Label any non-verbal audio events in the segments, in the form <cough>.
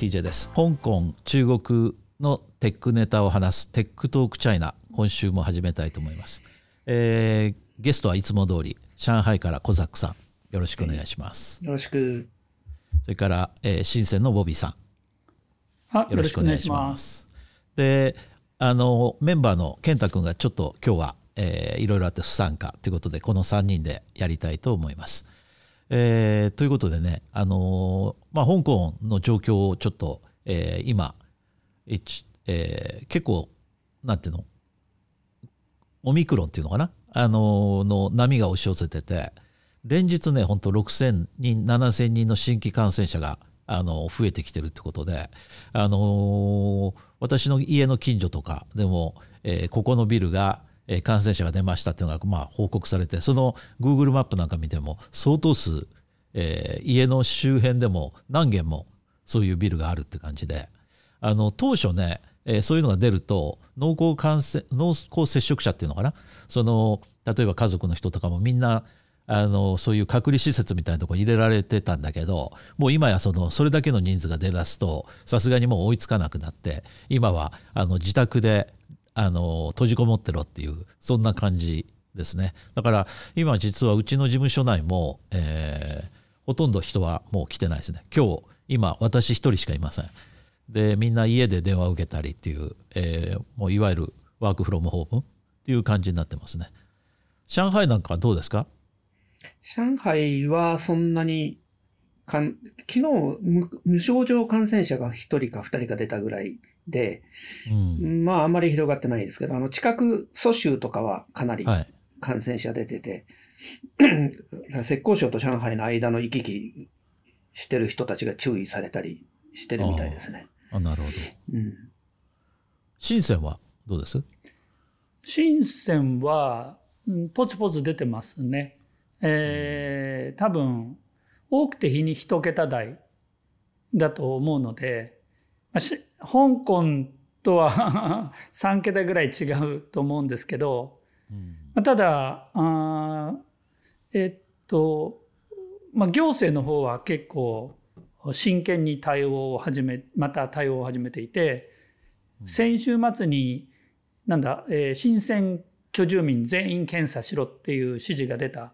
TJ です。香港中国のテックネタを話す Tech Talk China 今週も始めたいと思います、えー、ゲストはいつも通り上海からコザックさん。よろしくお願いします、よろしく。それから、えー、深センのボビーさん。よろしくお願いします。であのメンバーの健太君がちょっと今日は、えー、いろいろあって不参加ということでこの3人でやりたいと思います。えー、ということでね、あのー、まあ、香港の状況をちょっと、えー、今、えー、結構なんていうの？オミクロンっていうのかな、あのー、の波が押し寄せてて連日ね本当6,000人7,000人の新規感染者があの増えてきてるってことで、あの、私の家の近所とかでも、えー、ここのビルが感染者が出ましたっていうのがまあ報告されてその Google マップなんか見ても相当数、えー、家の周辺でも何軒もそういうビルがあるって感じで。あの当初ね、えー、そういうのが出ると濃厚感染濃厚接触者っていうのかな？その例えば家族の人とかもみんなあのそういう隔離施設みたいなとこ入れられてたんだけどもう今やそのそれだけの人数が出だすとさすがにもう追いつかなくなって今はあの自宅であの閉じこもってろっていうそんな感じですね。だから今実はうちの事務所内も、えー、ほとんど人はもう来てないですね。今日今私一人しかいません。でみんな家で電話を受けたりっていう、えー、もういわゆるワークフロムホームっていう感じになってますね。上海なんかどうですか？上海はそんなにかん昨日無症状感染者が1人か2人か出たぐらいで、うん、まああんまり広がってないですけど、あの近く蘇州とかはかなり感染者出てて、はい、浙江省と上海の間の行き来してる人たちが注意されたりしてるみたいですね。あなるほど。うん、深センはどうです？深センは、ポツポツ出てますね。えー、多分多くて日に一桁台だと思うので、香港とは <laughs> 3桁ぐらい違うと思うんですけど、うん、ただあえっと、まあ、行政の方は結構真剣に対応を始めまた対応を始めていて、うん、先週末になんだ、えー、新鮮居住民全員検査しろっていう指示が出た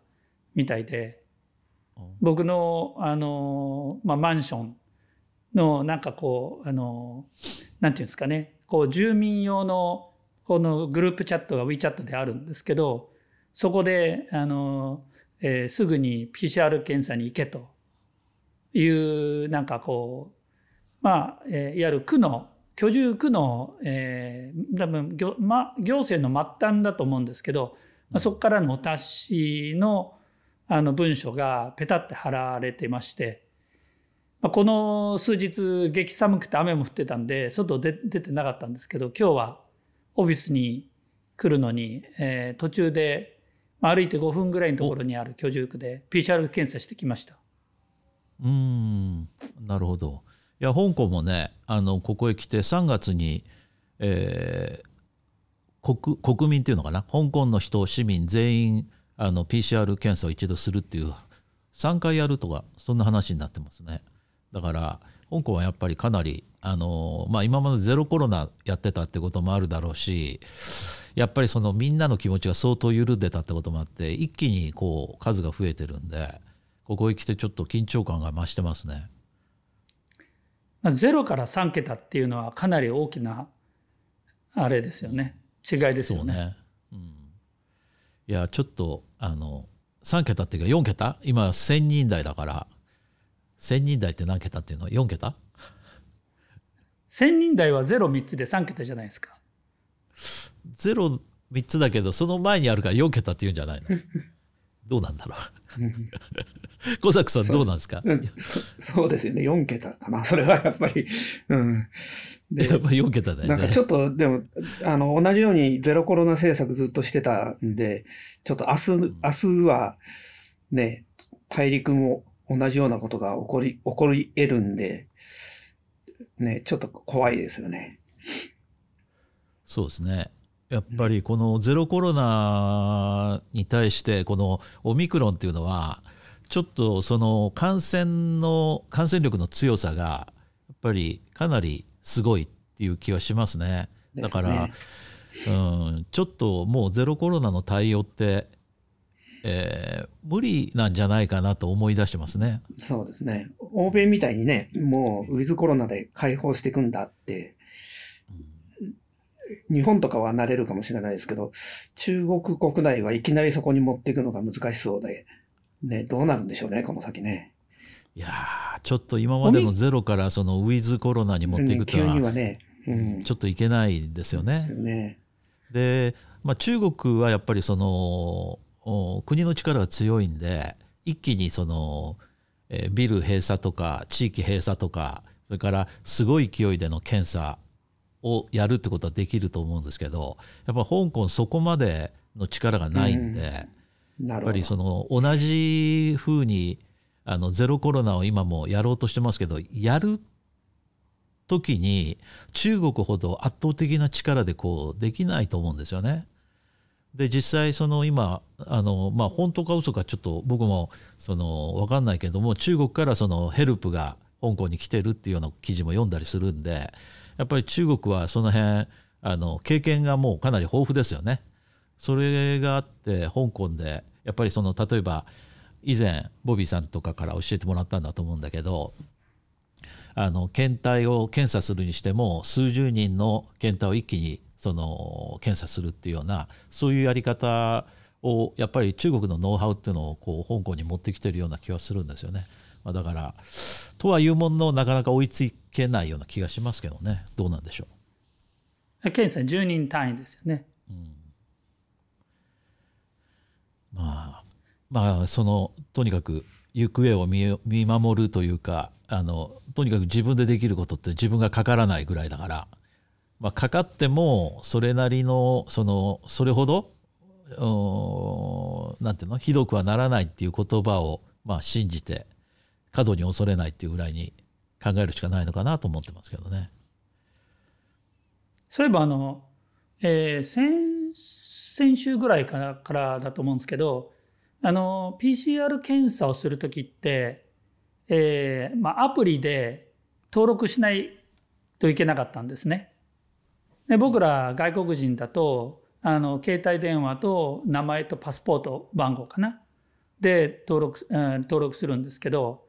みたいで僕のあの、まあ、マンションのなんかこうあのなんていうんですかね。こう住民用のこのグループチャットが WeChat であるんですけどそこであの、えー、すぐに PCR 検査に行けというなんかこうまあ、えー、いわゆる区の居住区の、えー、多分行,、ま、行政の末端だと思うんですけど、まあ、そこからのお達しのあの文書がペタって貼られてましてこの数日激寒くて雨も降ってたんで外出出てなかったんですけど今日はオフィスに来るのに、えー、途中で歩いて5分ぐらいのところにある居住区で PCR 検査してきました。うんなるほど。いや香港もねあのここへ来て3月に、えー、国国民っていうのかな？香港の人市民全員あの PCR 検査を一度するっていう3回やるとかそんな話になってますね。だから香港はやっぱりかなりあの、まあ、今までゼロコロナやってたってこともあるだろうしやっぱりそのみんなの気持ちが相当緩んでたってこともあって一気にこう数が増えてるんでここへ来てちょっと緊張感が増してますね。ゼロから3桁っていうのはかなり大きなあれですよね。違いですよね。ね。うん、いやちょっとあの3桁っていうか4桁？今1000人台だから1000人台って何桁っていうの ?4 桁 ?1000 人台は03つで3桁じゃないですか。03つだけどその前にあるから4桁っていうんじゃないの？<laughs> どうなんだろう？<laughs> 小作さんどうなんですか？そうですよね。4桁かな。それはやっぱり。うん。でやっぱり4桁だよね。なんかちょっと、でも、あの、同じようにゼロコロナ政策ずっとしてたんで、ちょっと明日、明日は、ね、大陸も同じようなことが起こり、起こり得るんで、ね、ちょっと怖いですよね。そうですね。やっぱりこのゼロコロナに対してこのオミクロンっていうのはちょっとその感染の感染力の強さがやっぱりかなりすごいっていう気はしますね。だから、うん、ちょっともうゼロコロナの対応って、えー、無理なんじゃないかなと思い出してますね。そうですね。欧米みたいにね、もうウィズコロナで解放していくんだって、日本とかはなれるかもしれないですけど、中国国内はいきなりそこに持っていくのが難しそうで、ね、どうなるんでしょうね、この先ね。いやちょっと今までのゼロからそのウィズコロナに持っていくとは、急にはね、うん、ちょっといけないですよね。ねで、まあ、中国はやっぱりその国の力が強いんで一気にその、えー、ビル閉鎖とか地域閉鎖とかそれからすごい勢いでの検査をやるってことはできると思うんですけどやっぱ香港そこまでの力がないんで、うん、やっぱりその同じふうにあのゼロコロナを今もやろうとしてますけどやる時に中国ほど圧倒的な力でこうできないと思うんですよね。で実際その今あのまあ本当か嘘かちょっと僕もその分かんないけども中国からそのヘルプが香港に来てるっていうような記事も読んだりするんでやっぱり中国はその辺あの経験がもうかなり豊富ですよね。それがあって香港でやっぱりその例えば以前ボビーさんとかから教えてもらったんだと思うんだけどあの検体を検査するにしても数十人の検体を一気にその検査するっていうようなそういうやり方をやっぱり中国のノウハウっていうのをこう香港に持ってきてるような気はするんですよね。まあ、だからとはいうもののなかなか追いつけないような気がしますけどね。どうなんでしょう？検査10人単位ですよね、うん、まあまあそのとにかく行方を見守るというかあのとにかく自分でできることって自分がかからないぐらいだから、まあ、かかってもそれなりのそのそれほどなんていうの？ひどくはならないっていう言葉をまあ信じて過度に恐れないっていうぐらいに考えるしかないのかなと思ってますけどね。そういえばあの、えー、先先週ぐらいからからだと思うんですけどあの PCR 検査をする時って、えーまあ、アプリで登録しないといけなかったんですね。で僕ら外国人だとあの携帯電話と名前とパスポート番号かなで登録,、うん、登録するんですけど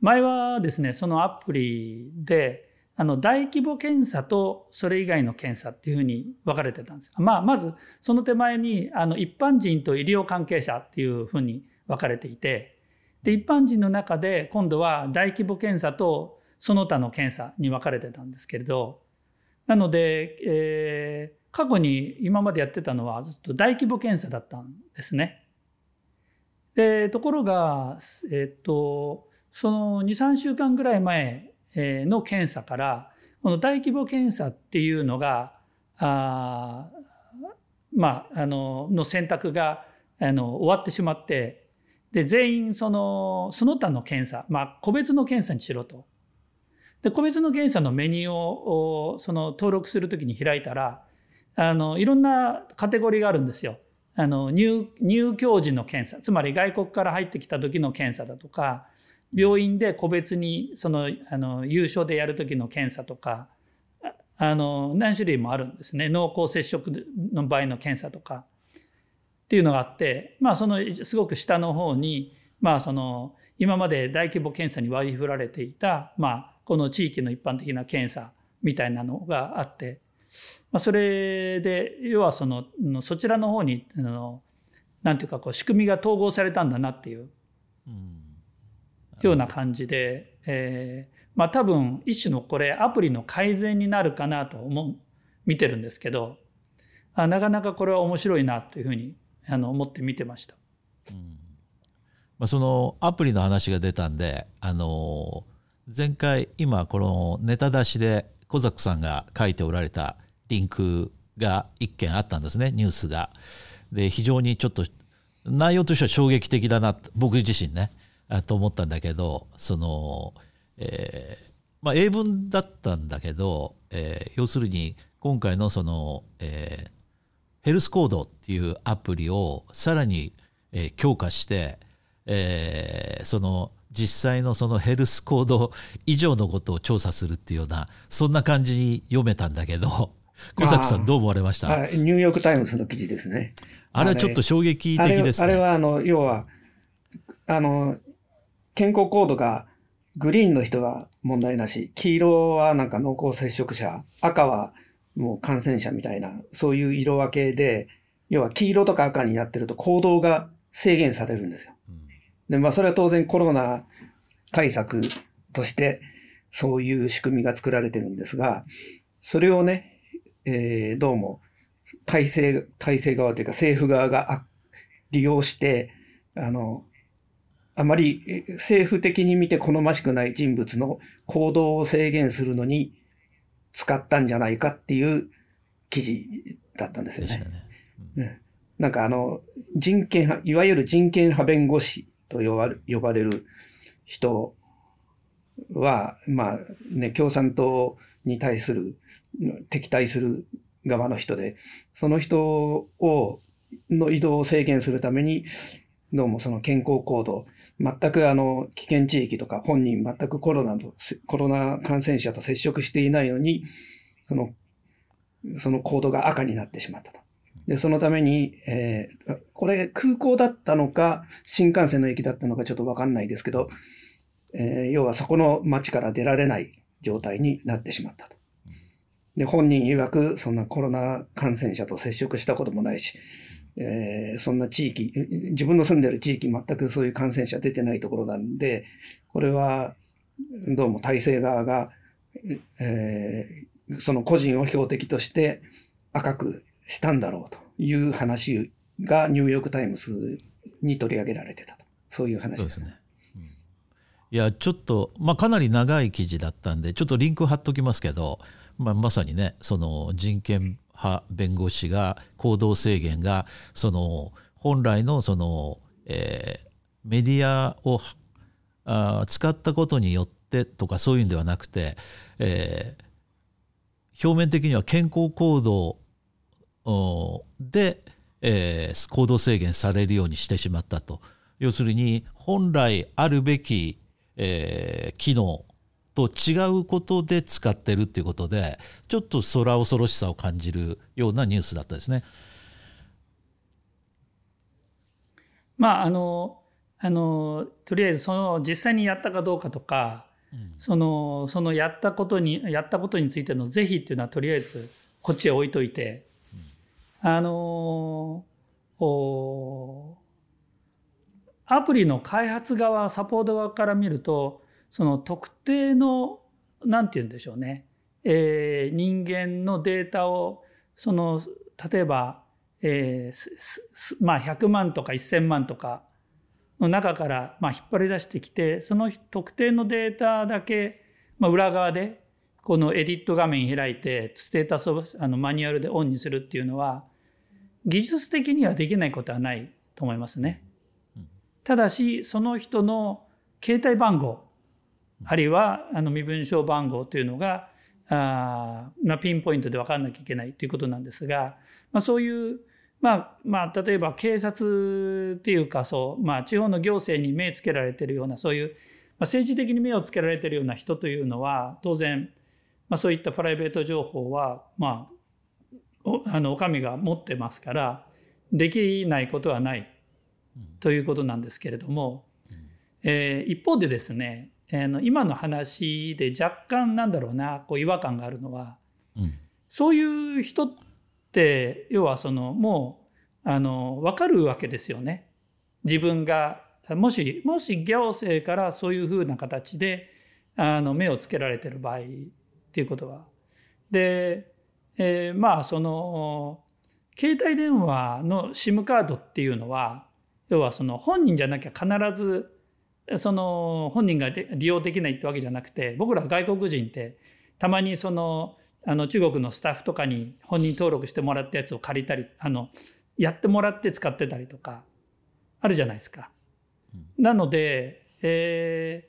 前はですねそのアプリであの大規模検査とそれ以外の検査っていうふうに分かれてたんですよ。まあ、まずその手前にあの一般人と医療関係者っていうふうに分かれていてで一般人の中で今度は大規模検査とその他の検査に分かれてたんですけれどなので、えー、過去に今までやってたのはずっと大規模検査だったんですね。でところが、えっ、とその23週間ぐらい前の検査からこの大規模検査っていうのがあまああのの選択があの終わってしまってで全員そのその他の検査、まあ、個別の検査にしろと。で個別の検査のメニューをその登録するときに開いたらあのいろんなカテゴリーがあるんですよ。あの入入教時の検査つまり外国から入ってきた時の検査だとか病院で個別にそのあの優勝でやる時の検査とかあの何種類もあるんですね濃厚接触の場合の検査とかっていうのがあってまあそのすごく下の方にまあその今まで大規模検査に割り振られていたまあこの地域の一般的な検査みたいなのがあって、まあ、それで要はそのそちらの方にあのなんていうかこう仕組みが統合されたんだなっていう。うんような感じで、えー、まあ多分一種のこれアプリの改善になるかなと思う見てるんですけどあなかなかこれは面白いなというふうにあの思って見てました。うんまあ、そのアプリの話が出たんで、あの前回今このネタ出しで小ザックさんが書いておられたリンクが一件あったんですねニュースが。で非常にちょっと内容としては衝撃的だな僕自身ねと思ったんだけどその、えーまあ、英文だったんだけど、えー、要するに今回のその、えー、ヘルスコードっていうアプリをさらに、え、強化して、えー、その実際のそのヘルスコード以上のことを調査するっていうようなそんな感じに読めたんだけど <laughs> 小崎さんどう思われました？ニューヨーク・タイムズの記事ですね。あれはちょっと衝撃的ですね。あれはあの要はあの健康コードがグリーンの人は問題なし黄色はなんか濃厚接触者赤はもう感染者みたいなそういう色分けで要は黄色とか赤になってると行動が制限されるんですよ。で、まあそれは当然コロナ対策としてそういう仕組みが作られてるんですが、それをね、えー、どうも体制、体制側というか政府側が利用して、あの、あまり政府的に見て好ましくない人物の行動を制限するのに使ったんじゃないかっていう記事だったんですよね。なんかあの、人権派、いわゆる人権派弁護士と呼ばれる人は、まあね、共産党に対する、敵対する側の人で、その人を、の移動を制限するために、どうもその健康行動、全くあの危険地域とか本人全くコロナと、コロナ感染者と接触していないのに、その、その行動が赤になってしまったと。で、そのために、えー、これ空港だったのか、新幹線の駅だったのかちょっとわかんないですけど、えー、要はそこの街から出られない状態になってしまったと。で、本人曰く、そんなコロナ感染者と接触したこともないし、えー、そんな地域、自分の住んでる地域全くそういう感染者出てないところなんで、これはどうも体制側が、え、その個人を標的として赤くしたんだろうという話がニューヨーク・タイムズに取り上げられてたと。そういう話ですね。うん、いやちょっと、まあ、かなり長い記事だったんでちょっとリンク貼っときますけど、まあ、まさにねその人権派弁護士が行動制限がその本来のその、えー、メディアをあ使ったことによってとかそういうんではなくて、えー、表面的には健康行動で、えー、行動制限されるようにしてしまったと。要するに本来あるべき、えー、機能と違うことで使ってるっていうことでちょっと空恐ろしさを感じるようなニュースだったですね。まああのあのとりあえずその実際にやったかどうかとか、うん、そのそのやったことにやったことについての是非っていうのはとりあえずこっちへ置いといてあのアプリの開発側サポート側から見るとその特定の何て言うんでしょうね、えー、人間のデータをその例えば、えー、まあ100万とか1,000万とかの中から、まあ、引っ張り出してきてその特定のデータだけ、まあ、裏側でこのエディット画面開いてステータスをあのマニュアルでオンにするっていうのは技術的にはできないことはないと思いますね。ただしその人の携帯番号あるいはあの身分証番号というのがあ、まあ、ピンポイントで分からなきゃいけないということなんですが、まあ、そういうまあまあ例えば警察っていうかそう、まあ、地方の行政に目つけられてるようなそういう、まあ、政治的に目をつけられてるような人というのは当然まあ、そういったプライベート情報は、まあ、あのお上が持ってますからできないことはないということなんですけれども、えー、一方でですね、えー、今の話で若干なんだろうなこう違和感があるのは、うん、そういう人って要はそのもうあの分かるわけですよね。自分がもしもし行政からそういうふうな形であの目をつけられてる場合っていうことは。で、えー、まあその携帯電話の SIM カードっていうのは要はその本人じゃなきゃ必ずその本人が利用できないってわけじゃなくて僕ら外国人ってたまにそのあの中国のスタッフとかに本人登録してもらったやつを借りたりあのやってもらって使ってたりとかあるじゃないですか。なので、え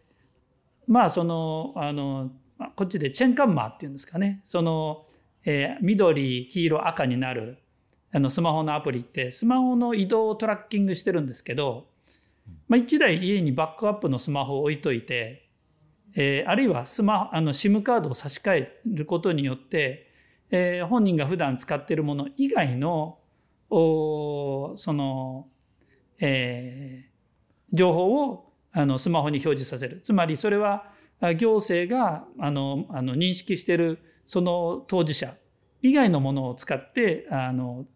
ー、まあそのあのこっちでチェンカンマーっていうんですかねその、えー、緑黄色赤になるあのスマホのアプリってスマホの移動をトラッキングしてるんですけどまあ、1台家にバックアップのスマホを置いといて、えー、あるいはスマあの SIM カードを差し替えることによって、えー、本人が普段使っているもの以外のおその、えー、情報をあのスマホに表示させる。つまりそれは行政があのあの認識しているその当事者以外のものを使ってあの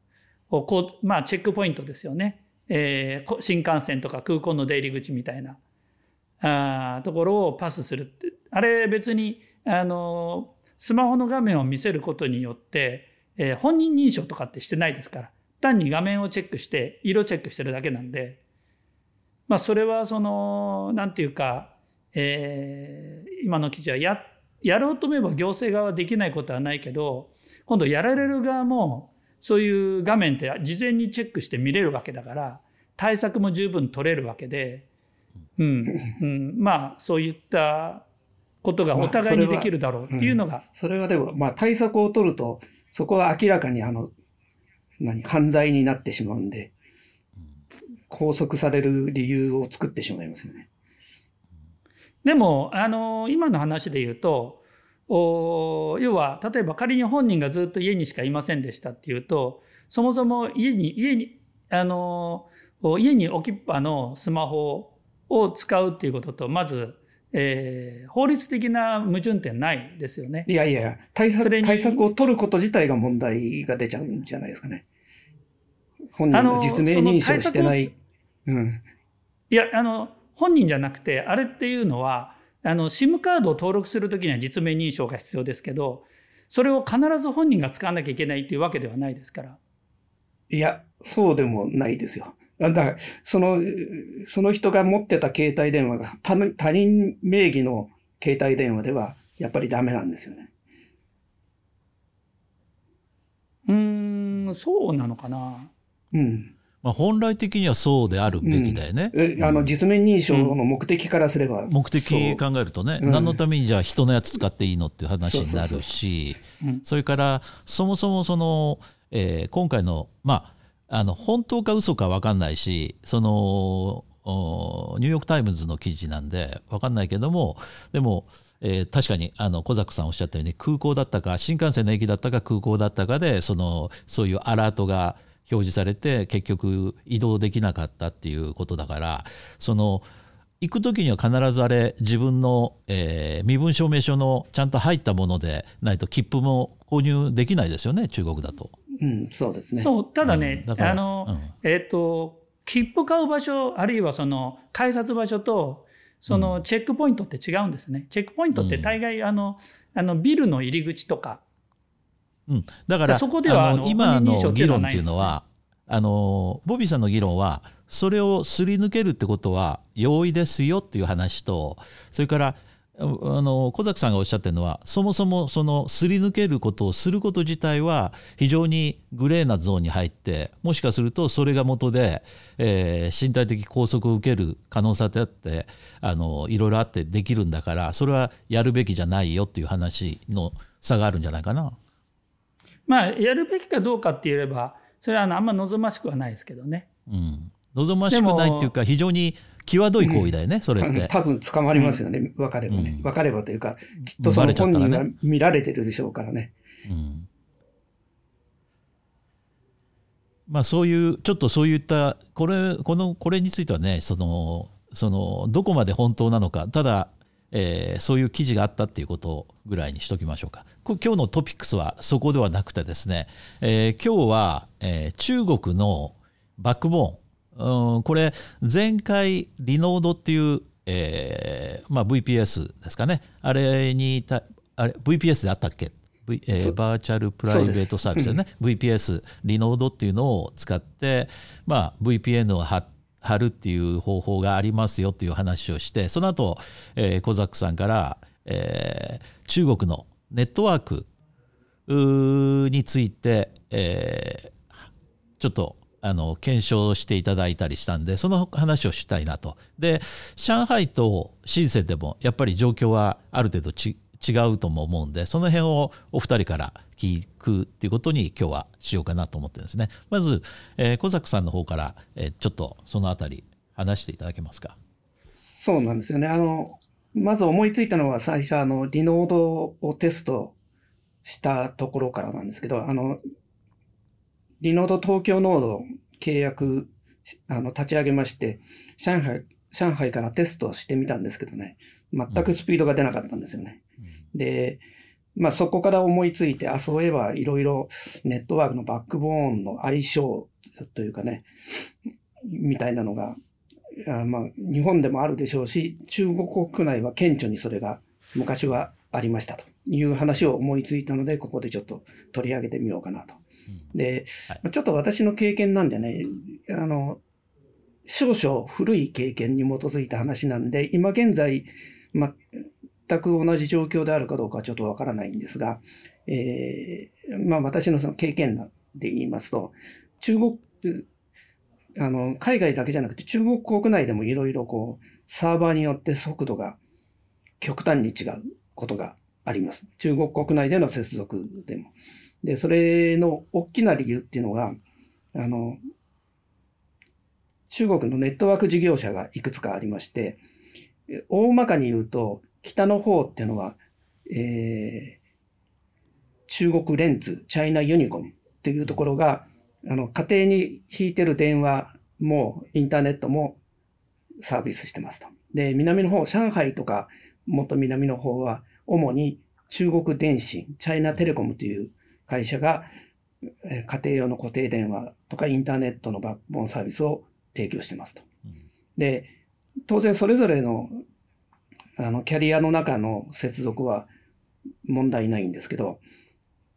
こう、まあ、チェックポイントですよね、えー、新幹線とか空港の出入り口みたいな。あところをパスするって。あれ別にあのスマホの画面を見せることによって、えー、本人認証とかってしてないですから。単に画面をチェックして色チェックしてるだけなんで、まあ、それはその何て言うか、えー、今の記事はやっやろうと思えば行政側はできないことはないけど今度やられる側もそういう画面って事前にチェックして見れるわけだから対策も十分取れるわけで、うんうん、まあそういったことがお互いにできるだろうっていうのが。まあ、それはうん、それはでも、まあ対策を取ると、そこは明らかにあの、何、犯罪になってしまうんで、拘束される理由を作ってしまいますよね。でも、あの、今の話で言うと、お要は、例えば仮に本人がずっと家にしかいませんでしたっていうと、そもそも家に、家に、あの、家に置きっぱのスマホを使うっていうことと、まず、えー、法律的な矛盾点ないですよね。いやいや、対策対策を取ること自体が問題が出ちゃうんじゃないですかね。本人が実名認証してない。うん、いや、あの、本人じゃなくて、あれっていうのは、あの、SIM カードを登録するときには実名認証が必要ですけど、それを必ず本人が使わなきゃいけないっていうわけではないですから。いや、そうでもないですよ。だから、その、その人が持ってた携帯電話が他他人名義の携帯電話では、やっぱりダメなんですよね。うん、そうなのかな。うん。まあ、本来的にはそうであるべきだよね。うん、あの実名認証の目的からすれば、うん、目的考えるとね、う。ん、何のためにじゃあ人のやつ使っていいのっていう話になるしそれからそもそもその、えー、今回のまああの本当か嘘か分かんないしそのニューヨーク・タイムズの記事なんで分かんないけどもでも、えー、確かにあの小坂さんおっしゃったように空港だったか新幹線の駅だったか空港だったかでそのそういうアラートが表示されて結局移動できなかったっていうことだからその行く時には必ずあれ自分の、えー、身分証明書のちゃんと入ったものでないと切符も購入できないですよね中国だと。うん、そうですね。そう、ただね、うん、あの、うん、えっ、ー、と、切符買う場所、あるいはその改札場所と、そのチェックポイントって違うんですね。うん、チェックポイントって大概、あの、あのビルの入り口とか。うん、だから、そこではあの今の議論っていうのは、あのボビーさんの議論はそれをすり抜けるってことは容易ですよっていう話とそれからあの小崎さんがおっしゃってるのはそもそもそのすり抜けることをすること自体は非常にグレーなゾーンに入ってもしかするとそれが元で、えー、身体的拘束を受ける可能性だってあのいろいろあってできるんだからそれはやるべきじゃないよっていう話の差があるんじゃないかな。まあやるべきかどうかって言えばそれはあのあんま望ましくはないですけどね。うん望ましくないっていうか非常に際どい行為だよね、それって。多分捕まりますよね、分かればね。分かればというか、きっとその本人が見られてるでしょうからね。うんまあ、そういうちょっとそういったこれこのこれについてはねそのそのどこまで本当なのかただ、えー、そういう記事があったっていうことぐらいにしときましょうか。今日のトピックスはそこではなくてですね、えー、今日は、えー、中国のバックボーン。うん、これ前回リノードっていう、えーまあ、VPS ですかね。あれにたあれ VPS であったっけ、v えー、バーチャルプライベートサービスです。ね、うん、VPS リノードっていうのを使って、まあ、VPN を貼貼るっていう方法がありますよっていう話をしてその後、えー、コザックさんから、えー、中国のネットワークについて、えー、ちょっとあの検証していただいたりしたんでその話をしたいなと。で上海と深センでもやっぱり状況はある程度違うとも思うんでその辺をお二人から聞くっていうことに今日はしようかなと思ってるんですね。まず、えー、小作さんの方から、えー、ちょっとそのあたり話していただけますか？そうなんですよね。あの、まず思いついたのは最初あの、リノードをテストしたところからなんですけど、あの、リノード東京ノード契約、あの、立ち上げまして、上海、上海からテストしてみたんですけどね、全くスピードが出なかったんですよね。うん、で、まあそこから思いついて、あ、そういえばいろいろネットワークのバックボーンの相性というかね、みたいなのが、あまあ日本でもあるでしょうし、中国国内は顕著にそれが昔はありましたと。いう話を思いついたので、ここでちょっと取り上げてみようかなと。で、はい、ちょっと私の経験なんでね、あの、少々古い経験に基づいた話なんで、今現在、ま、全く同じ状況であるかどうかはちょっとわからないんですが、えー、まあ私のその経験で言いますと、中国、あの、海外だけじゃなくて中国国内でもいろいろこう、サーバーによって速度が極端に違うことがあります。中国国内での接続でも。で、それの大きな理由っていうのが、あの、中国のネットワーク事業者がいくつかありまして、大まかに言うと、北の方っていうのは、えー、中国レンズ、チャイナユニコムっていうところが、あの、家庭に引いてる電話も、インターネットもサービスしてますと。で、南の方、上海とか、もっと南の方は、主に中国電信、チャイナテレコムという会社が、家庭用の固定電話とかインターネットのバックボーンサービスを提供してますと。で、当然それぞれのあのキャリアの中の接続は問題ないんですけど、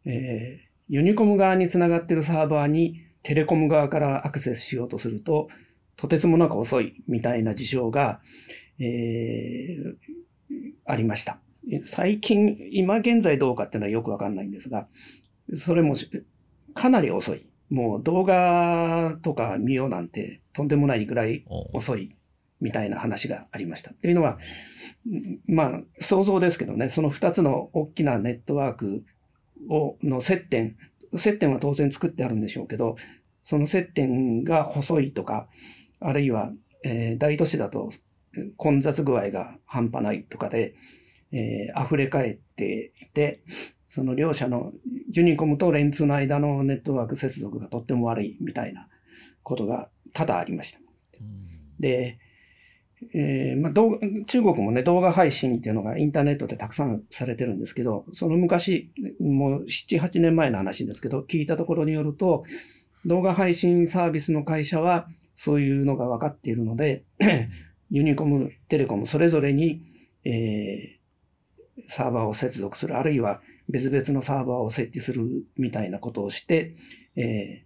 えー、ユニコム側につながっているサーバーにテレコム側からアクセスしようとすると、とてつもなく遅いみたいな事象が、えー、ありました。最近、今現在どうかっていうのはよくわかんないんですが、それもかなり遅い。もう動画とか見ようなんてとんでもないぐらい遅いみたいな話がありました。っていうのは、まあ想像ですけどね、その二つの大きなネットワークを、の接点、接点は当然作ってあるんでしょうけど、その接点が細いとか、あるいは、えー、大都市だと混雑具合が半端ないとかで、えー、溢れ返っていて、その両者のユニコムとレンツの間のネットワーク接続がとっても悪いみたいなことが多々ありました。で、えーまあ、動画中国もね、動画配信っていうのがインターネットでたくさんされてるんですけど、その昔、もう7、8年前の話ですけど、聞いたところによると、動画配信サービスの会社はそういうのが分かっているので、ユニコム、テレコムそれぞれに、えー、サーバーを接続する、あるいは別々のサーバーを設置するみたいなことをして、え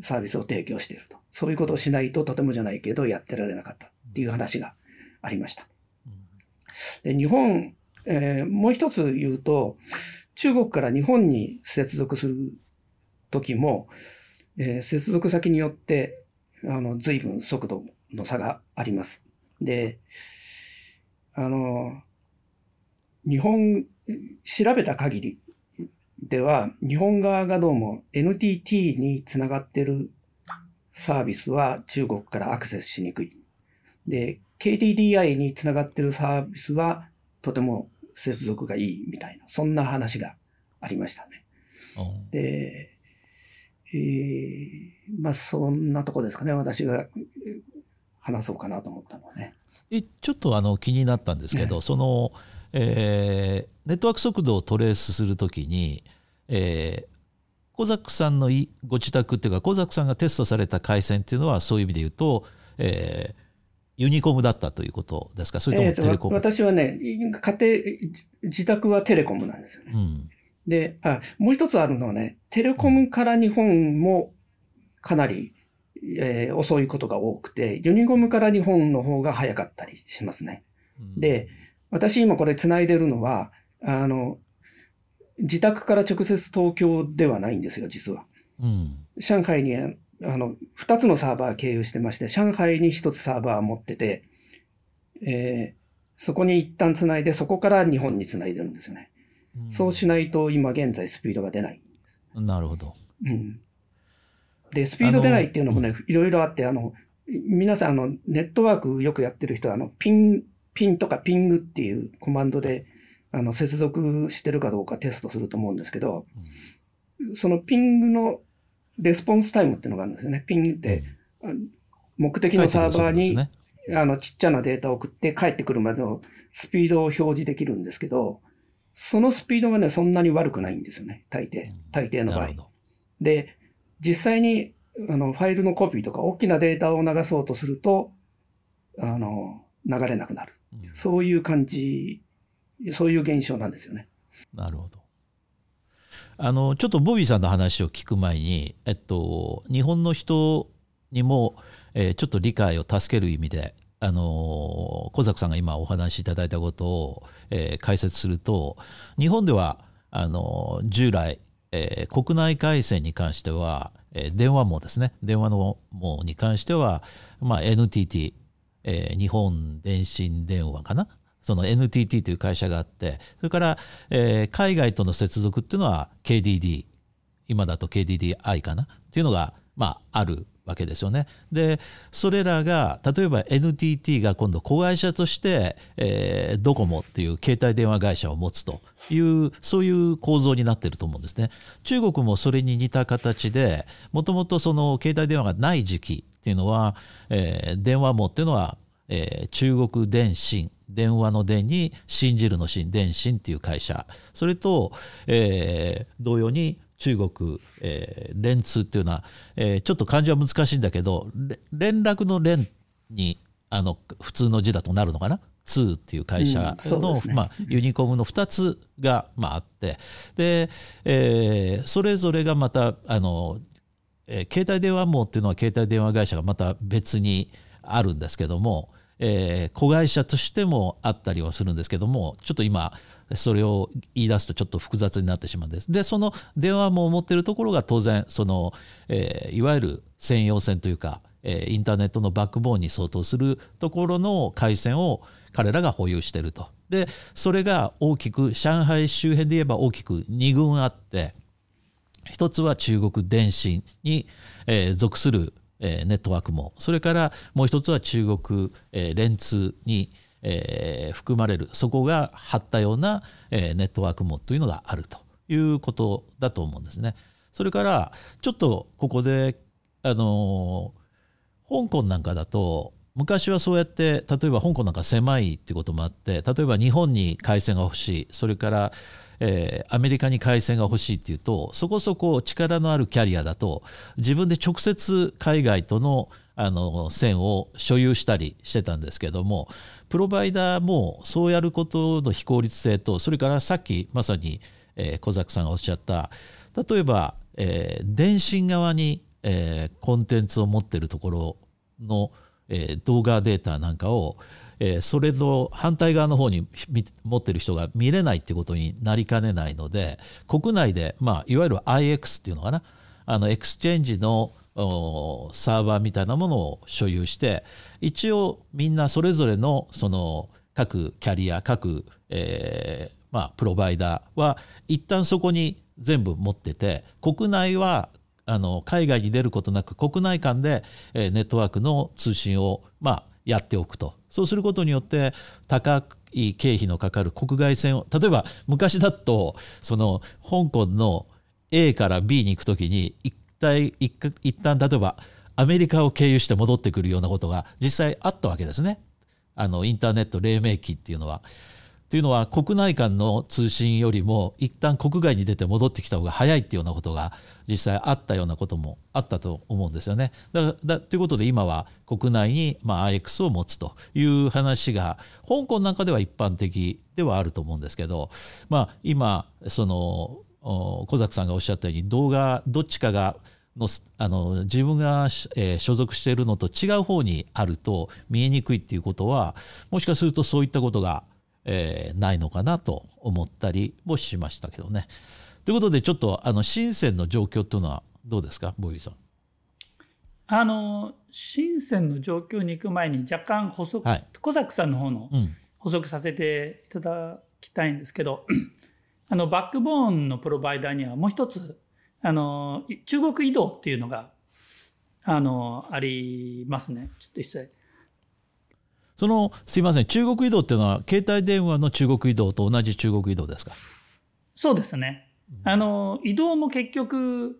ー、サービスを提供していると。そういうことをしないととてもじゃないけどやってられなかったっていう話がありました。で日本、えー、もう一つ言うと、中国から日本に接続する時も、えー、接続先によって、あの、随分速度の差があります。で、あの、日本、調べた限りでは、日本側がどうも NTT につながってるサービスは中国からアクセスしにくい。で、KDDI につながってるサービスはとても接続がいいみたいな、そんな話がありましたね。で、えー、まあそんなとこですかね、私が話そうかなと思ったのはね。えちょっとあの気になったんですけど、ね、その、えー、ネットワーク速度をトレースするときに、えー、コザックさんのご自宅っていうかコザックさんがテストされた回線っていうのはそういう意味で言うと、えー、ユニコムだったということですか？それともテレコム、えー、私はね、家庭、自宅はテレコムなんですよね。うん、であ、もう一つあるのはね、テレコムから日本もかなり、えー、遅いことが多くて、ユニコムから日本の方が早かったりしますね。うん、で、私今これ繋いでるのは、あの、自宅から直接東京ではないんですよ、実は。うん、上海にあの、二つのサーバー経由してまして、上海に一つサーバーを持ってて、えー、そこに一旦繋いで、そこから日本に繋いでるんですよね。うん、そうしないと今現在スピードが出ない。なるほど。うん。で、スピード出ないっていうのもね、いろいろあって、あの、皆さんあのネットワークよくやってる人はあのピン、ピンとかピングっていうコマンドであの接続してるかどうかテストすると思うんですけど、その ping のレスポンスタイムっていうのがあるんですよね。 ping って、目的のサーバーに、あのちっちゃなデータを送って帰ってくるまでのスピードを表示できるんですけど、そのスピードがね、そんなに悪くないんですよね。大抵。大抵の場合。で、実際にあのファイルのコピーとか大きなデータを流そうとすると、あの、流れなくなる。うん、そういう感じ、そういう現象なんですよね。なるほど。あのちょっとボビーさんの話を聞く前に、えっと、日本の人にも、えー、ちょっと理解を助ける意味であの小坂さんが今お話しいただいたことを、えー、解説すると日本ではあの従来、えー、国内回線に関しては、えー、電話網ですね。電話の網に関しては、まあ、NTT、えー、日本電信電話かな？その NTT という会社があってそれから、えー、海外との接続っていうのは KDD 今だと KDDI かな？っていうのが、まあ、あるわけですよね。でそれらが例えば NTT が今度子会社として、えー、ドコモっていう携帯電話会社を持つというそういう構造になってると思うんですね。中国もそれに似た形でもともとその携帯電話がない時期っていうのは、えー、電話網っていうのは、えー、中国電信電話の電に信じるの信電信っていう会社。それと、えー、同様に中国、えー、連通っていうのは、えー、ちょっと漢字は難しいんだけど連絡の連にあの普通の字だとなるのかな？2っていう会社の、うんね、まあ、ユニコムの2つが、まあ、あって。で、えー、それぞれがまたあの、えー、携帯電話網っていうのは携帯電話会社がまた別にあるんですけども、えー、子会社としてもあったりはするんですけどもちょっと今それを言い出すとちょっと複雑になってしまうんです。でその電話網を持ってるところが当然その、えー、いわゆる専用線というか、えー、インターネットのバックボーンに相当するところの回線を彼らが保有してると。でそれが大きく上海周辺で言えば大きく2軍あって一つは中国電信に、えー、属するえネットワークも。それからもう一つは中国、え連通に、え含まれる。そこが張ったような、えネットワーク網というのがあるということだと思うんですね。それからちょっとここであの香港なんかだと昔はそうやって例えば香港なんか狭いっていうこともあって例えば日本に回線が欲しい。それからえー、アメリカに回線が欲しいっていうとそこそこ力のあるキャリアだと自分で直接海外とのあの線を所有したりしてたんですけどもプロバイダーもそうやることの非効率性とそれからさっきまさに、えー、小崎さんがおっしゃった例えば、えー、電信側に、えー、コンテンツを持ってるところの、えー、動画データなんかをえー、それの反対側の方に持ってる人が見れないってことになりかねないので国内で、まあ、いわゆる IX っていうのかな。あのエクスチェンジのサーバーみたいなものを所有して一応みんなそれぞれのその各キャリア各、えーまあ、プロバイダーは一旦そこに全部持ってて国内はあの海外に出ることなく国内間で、えー、ネットワークの通信を、まあ、やっておくとそうすることによって高い経費のかかる国外線を例えば昔だとその香港の A から B に行く時に一体一旦例えばアメリカを経由して戻ってくるようなことが実際あったわけですね。あのインターネット黎明期っていうのは。というのは国内間の通信よりも一旦国外に出て戻ってきた方が早いっていうようなことが実際あったようなこともあったと思うんですよね。だだということで今は国内にまあ IX を持つという話が香港なんかでは一般的ではあると思うんですけど、まあ、今その小崎さんがおっしゃったように動画どっちかがのあの自分が、えー、所属しているのと違う方にあると見えにくいっていうことはもしかするとそういったことがえー、ないのかなと思ったりもしましたけどね。ということでちょっとあの深センの状況というのはどうですか？ボイーさん。あの深センの状況に行く前に若干補足、はい、小崎さんの方の補足させていただきたいんですけど、うん、あのバックボーンのプロバイダーにはもう一つあの中国移動っていうのがあのありますね。ちょっと一切そのすいません。中国移動っていうのは携帯電話の中国移動と同じ中国移動ですか？そうですね。あの移動も結局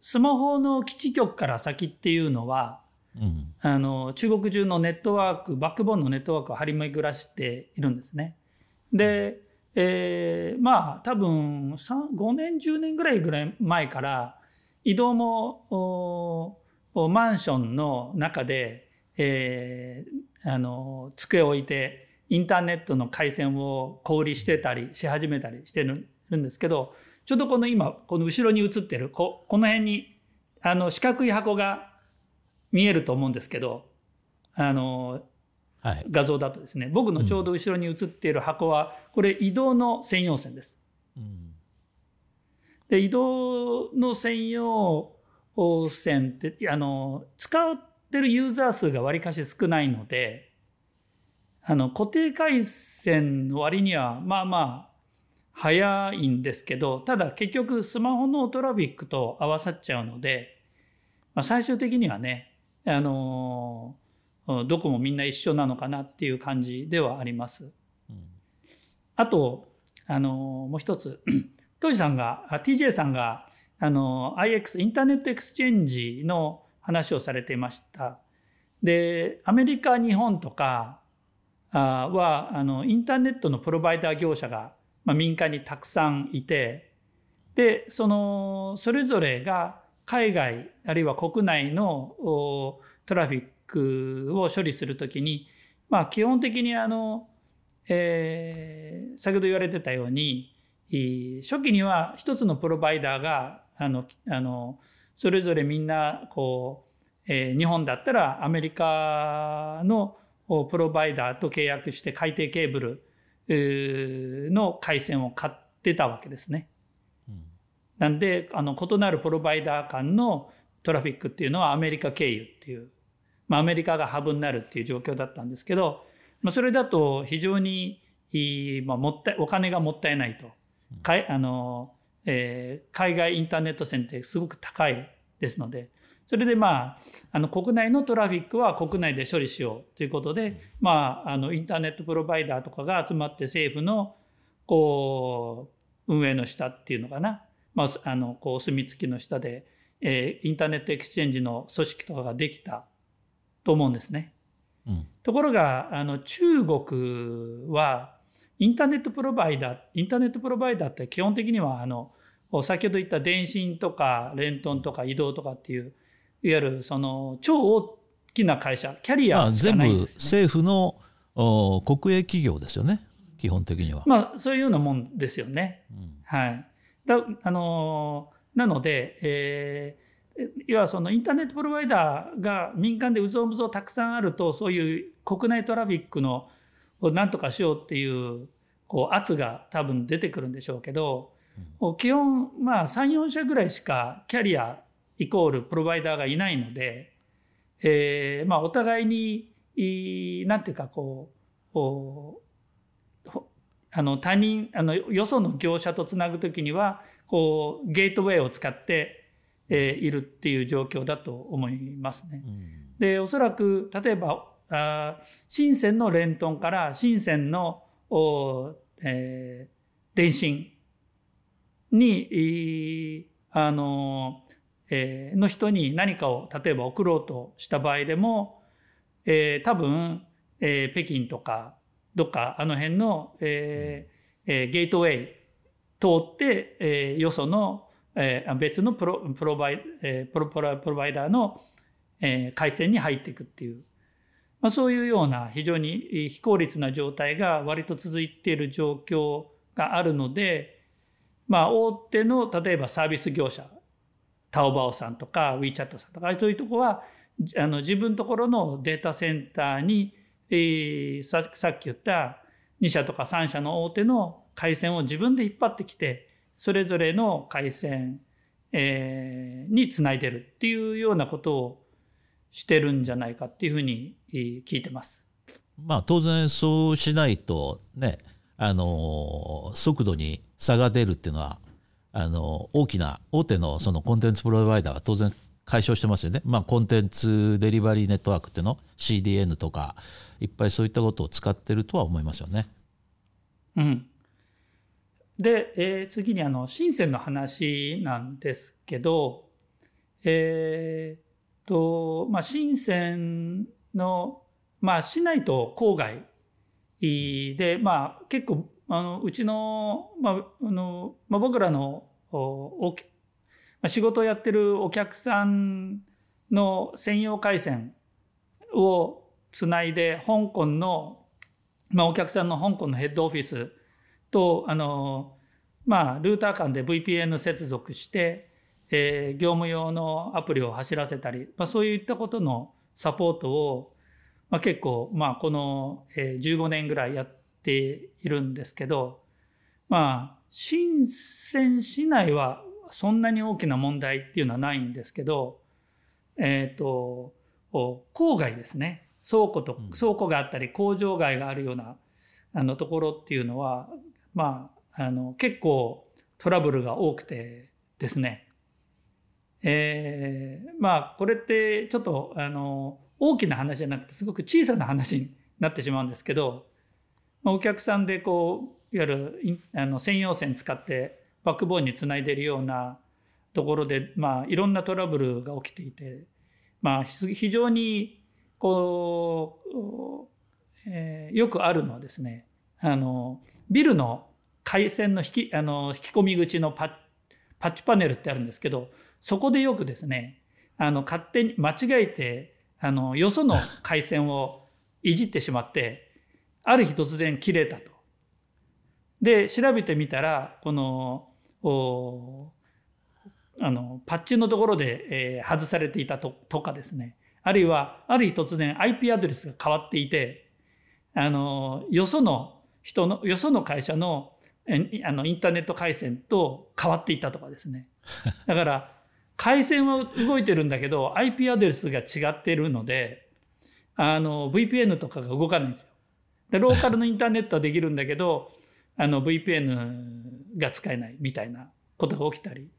スマホの基地局から先っていうのは、うん、あの中国中のネットワークバックボーンのネットワークを張り巡らしているんですね。で、えー、まあ多分5年10年ぐらいぐらい前から移動もマンションの中で、えー、あの机を置いてインターネットの回線を小売りしてたりし始めたりしてるんですけどちょうどこの今この後ろに映ってるここの辺にあの四角い箱が見えると思うんですけどあの、はい、画像だとですね僕のちょうど後ろに映っている箱は、これ移動の専用線です。うん、で移動の専用線ってあの使ってるユーザー数がわりかし少ないのであの固定回線の割にはまあまあ早いんですけどただ結局スマホのトラフィックと合わさっちゃうので、まあ、最終的にはねあのどこもみんな一緒なのかなっていう感じではあります。うん、あとあのもう一つトジさんが TJ さんがあの IX インターネットエクスチェンジの話をされていました。でアメリカ日本とかはあのインターネットのプロバイダー業者がまあ、民間にたくさんいてでそのそれぞれが海外あるいは国内のトラフィックを処理するときに、まあ、基本的にあの、えー、先ほど言われてたように初期には一つのプロバイダーがあのあのそれぞれみんなこう、えー、日本だったらアメリカのプロバイダーと契約して海底ケーブルの回線を買ってたわけですね。なんであの異なるプロバイダー間のトラフィックっていうのはアメリカ経由っていう、まあ、アメリカがハブになるっていう状況だったんですけど、まあ、それだと非常に、まあ、もったいお金がもったいないと、かいあのえー、海外インターネット線ってすごく高いですのでそれでまああの国内のトラフィックは国内で処理しようということで、まあ、あのインターネットプロバイダーとかが集まって政府のこう運営の下っていうのかな、まあ、あのこうお墨付きの下で、えー、インターネットエクスチェンジの組織とかができたと思うんですね。うん、ところがあの中国はインターネットプロバイダーインターネットプロバイダーって基本的にはあの先ほど言った電信とかレントンとか移動とかっていういわゆるその超大きな会社キャリアしかないんです、ね、全部政府の国営企業ですよね基本的には。まあそういうようなもんですよね。うん、はい、だあのなので、えー、要はそのインターネットプロバイダーが民間でうぞうむぞうたくさんあるとそういう国内トラフィックのを何とかしようっていうこう圧が多分出てくるんでしょうけど、うん、基本まあ34社ぐらいしかキャリアイコールプロバイダーがいないので、えーまあ、お互いになんていうかこうあの他人あのよその業者とつなぐ時にはこうゲートウェイを使って、えー、いるっていう状況だと思いますね。うん、でおそらく例えばあ深センのレントンから深センのお、えー、電信にあのえー、の人に何かを例えば送ろうとした場合でも、えー、多分、えー、北京とかどっかあの辺の、えーえー、ゲートウェイ通って、えー、よその、えー、別のプロプロバイ,、えー、プロプロバイダーの、えー、回線に入っていくっていう、まあ、そういうような非常に非効率な状態が割と続いている状況があるので、まあ、大手の例えばサービス業者タオバオさんとか WeChat さんとかそういうとこはあの自分のところのデータセンターに、えー、さっき言った2社とか3社の大手の回線を自分で引っ張ってきてそれぞれの回線、えー、につないでるっていうようなことをしてるんじゃないかっていうふうに聞いてます。まあ当然そうしないとねあの速度に差が出るっていうのはあの大きな大手のそのコンテンツプロバイダーは当然解消してますよね、まあ、コンテンツデリバリーネットワークっていうの CDN とかいっぱいそういったことを使ってるとは思いますよね。うん、で、えー、次にあの深センの話なんですけどえー、とまあ深センの、まあ、市内と郊外で、まあ、結構あのうちの,、まああのまあ、僕らのお仕事をやってるお客さんの専用回線をつないで香港の、まあ、お客さんの香港のヘッドオフィスとあの、まあ、ルーター間で VPN 接続して、えー、業務用のアプリを走らせたり、まあ、そういったことのサポートを、まあ、結構、まあ、この、えー、15年ぐらいやっているんですけどまあ深セン市内はそんなに大きな問題っていうのはないんですけど、えっ、ー、と郊外ですね。倉庫と倉庫があったり工場街があるようなあのところっていうのはまああの結構トラブルが多くてですねえー、まあこれってちょっとあの大きな話じゃなくてすごく小さな話になってしまうんですけど、まあ、お客さんでこういわゆるあの専用線使ってバックボーンにつないでるようなところで、まあ、いろんなトラブルが起きていて、まあ、非常にこう、えー、よくあるのはですねあのビルの回線の引きあの引き込み口のパッパッチパネルってあるんですけどそこでよくですねあの勝手に間違えてあのよその回線をいじってしまってある日突然切れたと。で調べてみたらこのあのパッチのところで、えー、外されていたととかですねあるいはある日突然 IP アドレスが変わっていてあのよその人のよその会社のあのインターネット回線と変わっていたとかですねだから回線は動いてるんだけど IP アドレスが違ってるのであの VPN とかが動かないんですよ。でローカルのインターネットはできるんだけど <laughs> あの VPN が使えないみたいなことが起きたり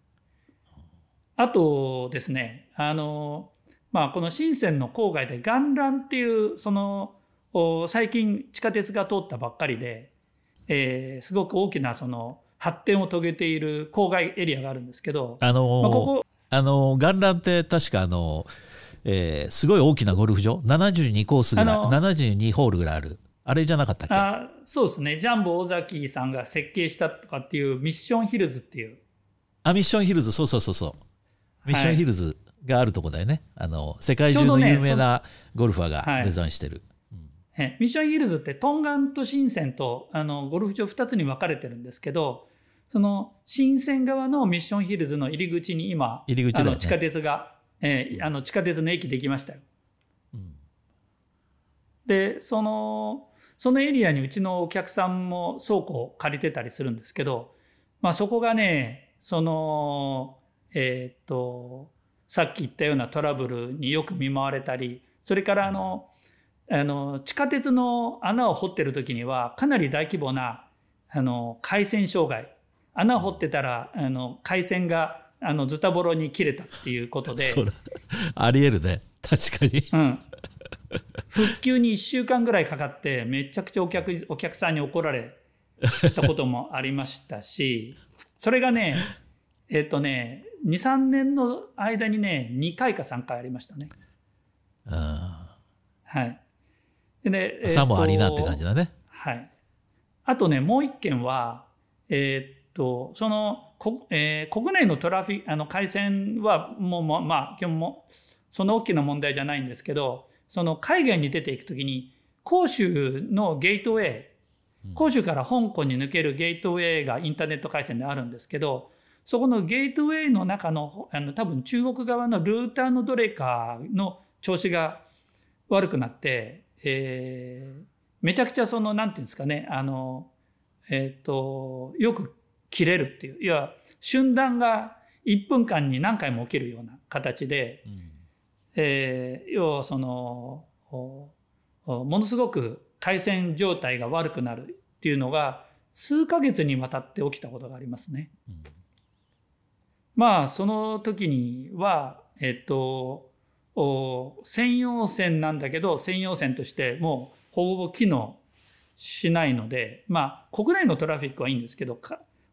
あとですねあの、まあ、この深センの郊外で元蘭っていうその最近地下鉄が通ったばっかりで、えー、すごく大きなその発展を遂げている郊外エリアがあるんですけどあのーまあ、ここあの元蘭って確かあの、えー、すごい大きなゴルフ場？72コースぐらい72ホールぐらいある。あれじゃなかったっけ？あそうですね。ジャンボ尾崎さんが設計したとかっていうミッションヒルズっていう。あミッションヒルズ。そうそうそうそう。ミッションヒルズがあるとこだよね、はい、あの世界中の有名なゴルファーがデザインしてる、はいうん、ミッションヒルズってトンガンと深センとあのゴルフ場2つに分かれてるんですけどその深セン側のミッションヒルズの入り口に今入り口、ね、あの地下鉄が、えー、あの地下鉄の駅できましたよ。うん、でそのそのエリアにうちのお客さんも倉庫を借りてたりするんですけど、まあ、そこがねそのえー、っとさっき言ったようなトラブルによく見舞われたりそれからあのあの地下鉄の穴を掘ってる時にはかなり大規模なあの回線障害穴を掘ってたらあの回線があのズタボロに切れたっていうことで。ありえるね。確かに、うん、復旧に1週間ぐらいかかってめちゃくちゃお客お客さんに怒られたこともありましたしそれがねえっ、ー、とね23年の間にね2回か3回ありましたね。あはい、で、えー、さもありなって感じだね。はい、あとねもう一件はえっ、ー、とそのこ、えー、国内のトラフィあの回線はもうまあ基本もそんな大きな問題じゃないんですけどその海外に出ていくときに広州のゲートウェイ広州から香港に抜けるゲートウェイがインターネット回線であるんですけどそこのゲートウェイの中のあの多分中国側のルーターのどれかの調子が悪くなって、えー、めちゃくちゃその何て言うんですかねあの、えっ、ー、とよく切れるっていう。いわ瞬断が1分間に何回も起きるような形で、うん。えー、要はそのものすごく回線状態が悪くなるっていうのが数ヶ月にわたって起きたことがありますね。うん、まあその時にはえっと、専用線なんだけど専用線としてもうほぼ機能しないのでまあ国内のトラフィックはいいんですけど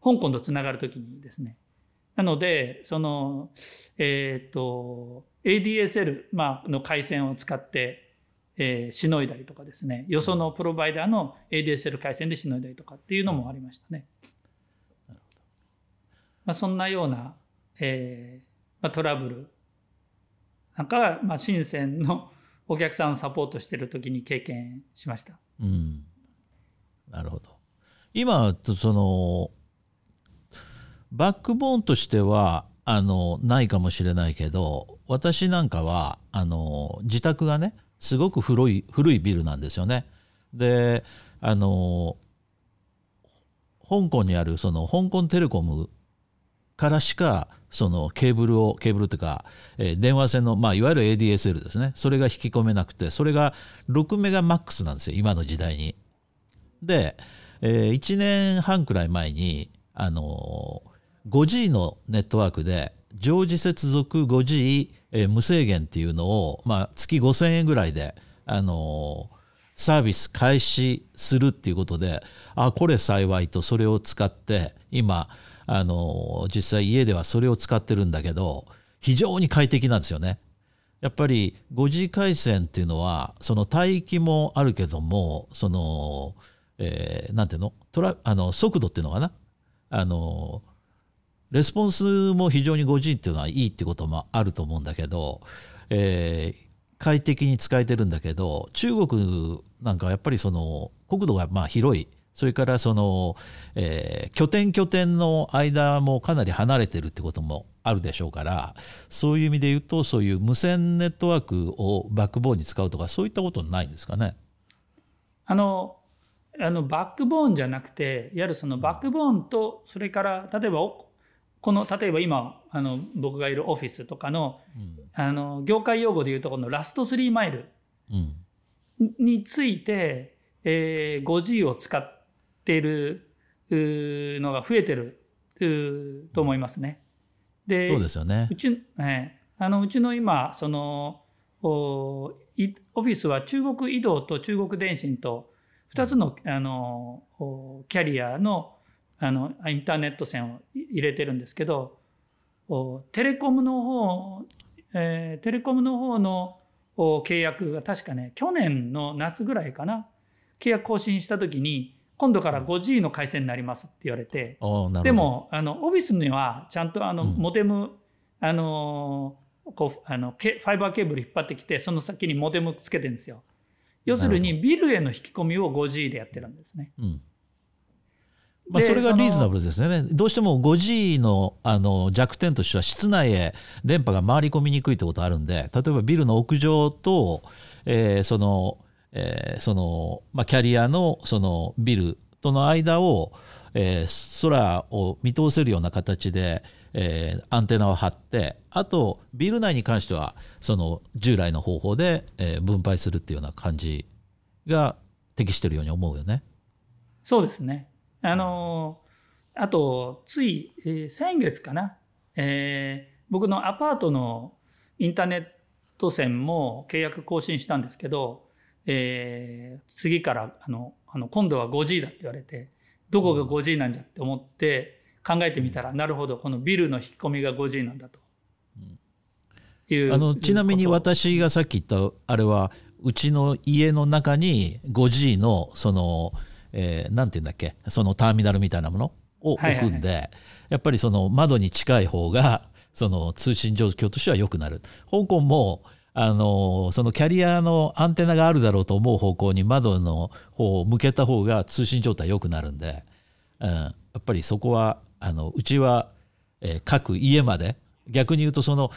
香港とつながる時にですね。なのでそのえっ、と ADSL、まあの回線を使ってえー、しのいだりとかですね。よそのプロバイダーの ADSL 回線でしのいだりとかっていうのもありましたね。まあ、そんなような、えーまあ、トラブル。なんかまあ、深センのお客さんをサポートしてる時に経験しました。うん、なるほど。今そのバックボーンとしてはあのないかもしれないけど私なんかはあの自宅がねすごく古い古いビルなんですよね。であの香港にあるその香港テレコムからしかそのケーブルをケーブルというか、えー、電話線の、まあ、いわゆる ADSL ですねそれが引き込めなくてそれが6メガマックスなんですよ今の時代に。で、えー、1年半くらい前にあのー、5G のネットワークで常時接続 5G、えー、無制限っていうのを、まあ、月5000円ぐらいで、あの、サービス開始するっていうことであこれ幸いとそれを使って今あの実際家ではそれを使ってるんだけど非常に快適なんですよね。やっぱり 5G 回線っていうのはその帯域もあるけどもその、えー、なんていうの？トラあの速度っていうのかな？あのレスポンスも非常に 5G っていうのはいいってこともあると思うんだけど、えー、快適に使えてるんだけど中国なんかはやっぱりその国土がまあ広い。それからその、えー、拠点拠点の間もかなり離れてるってこともあるでしょうからそういう意味で言うとそういう無線ネットワークをバックボーンに使うとかそういったことないんですかね？あのあのバックボーンじゃなくていわゆるそのバックボーンとそれから例えばこの例えば今あの僕がいるオフィスとかのうん、あの業界用語でいうとこのラスト3マイルについて、えー、5G を使っっているのが増えてると思いますね。でそうですよね。うち,、えあのうちの今そのオフィスは中国移動と中国電信と2つのあのキャリアのあのインターネット線を入れてるんですけどテレコムの方、えー、テレコムの方の契約が確かね去年の夏ぐらいかな契約更新した時に今度から 5G の回線になりますって言われて、でもあのオフィスにはちゃんとあの、モデムあのこうあのファイバーケーブル引っ張ってきてその先にモデムつけてるんですよ。要するにビルへの引き込みを 5G でやってるんですね。うんまあ、それがリーズナブルですね。どうしても 5G のあの弱点としては室内へ電波が回り込みにくいってことあるんで例えばビルの屋上と、えー、そのえー、その、まあ、キャリアのそのビルとの間を、えー、空を見通せるような形で、えー、アンテナを張ってあとビル内に関してはその従来の方法で、えー、分配するっていうような感じが適してるように思うよね。そうですね。あのあとつい、えー、先月かな、えー、僕のアパートのインターネット線も契約更新したんですけどえー、次からあのあの今度は 5G だって言われてどこが 5G なんじゃって思って考えてみたら、なるほどこのビルの引き込みが 5G なんだと。あのちなみに私がさっき言ったあれはうちの家の中に 5G のその、えー、なんて言うんだっけ？そのターミナルみたいなものを置くんで、やっぱりその窓に近い方がその通信状況としては良くなる。香港もあのそのキャリアのアンテナがあるだろうと思う方向に窓の方を向けた方が通信状態良くなるんで、うん、やっぱりそこはあのうちは、えー、各家まで逆に言うとその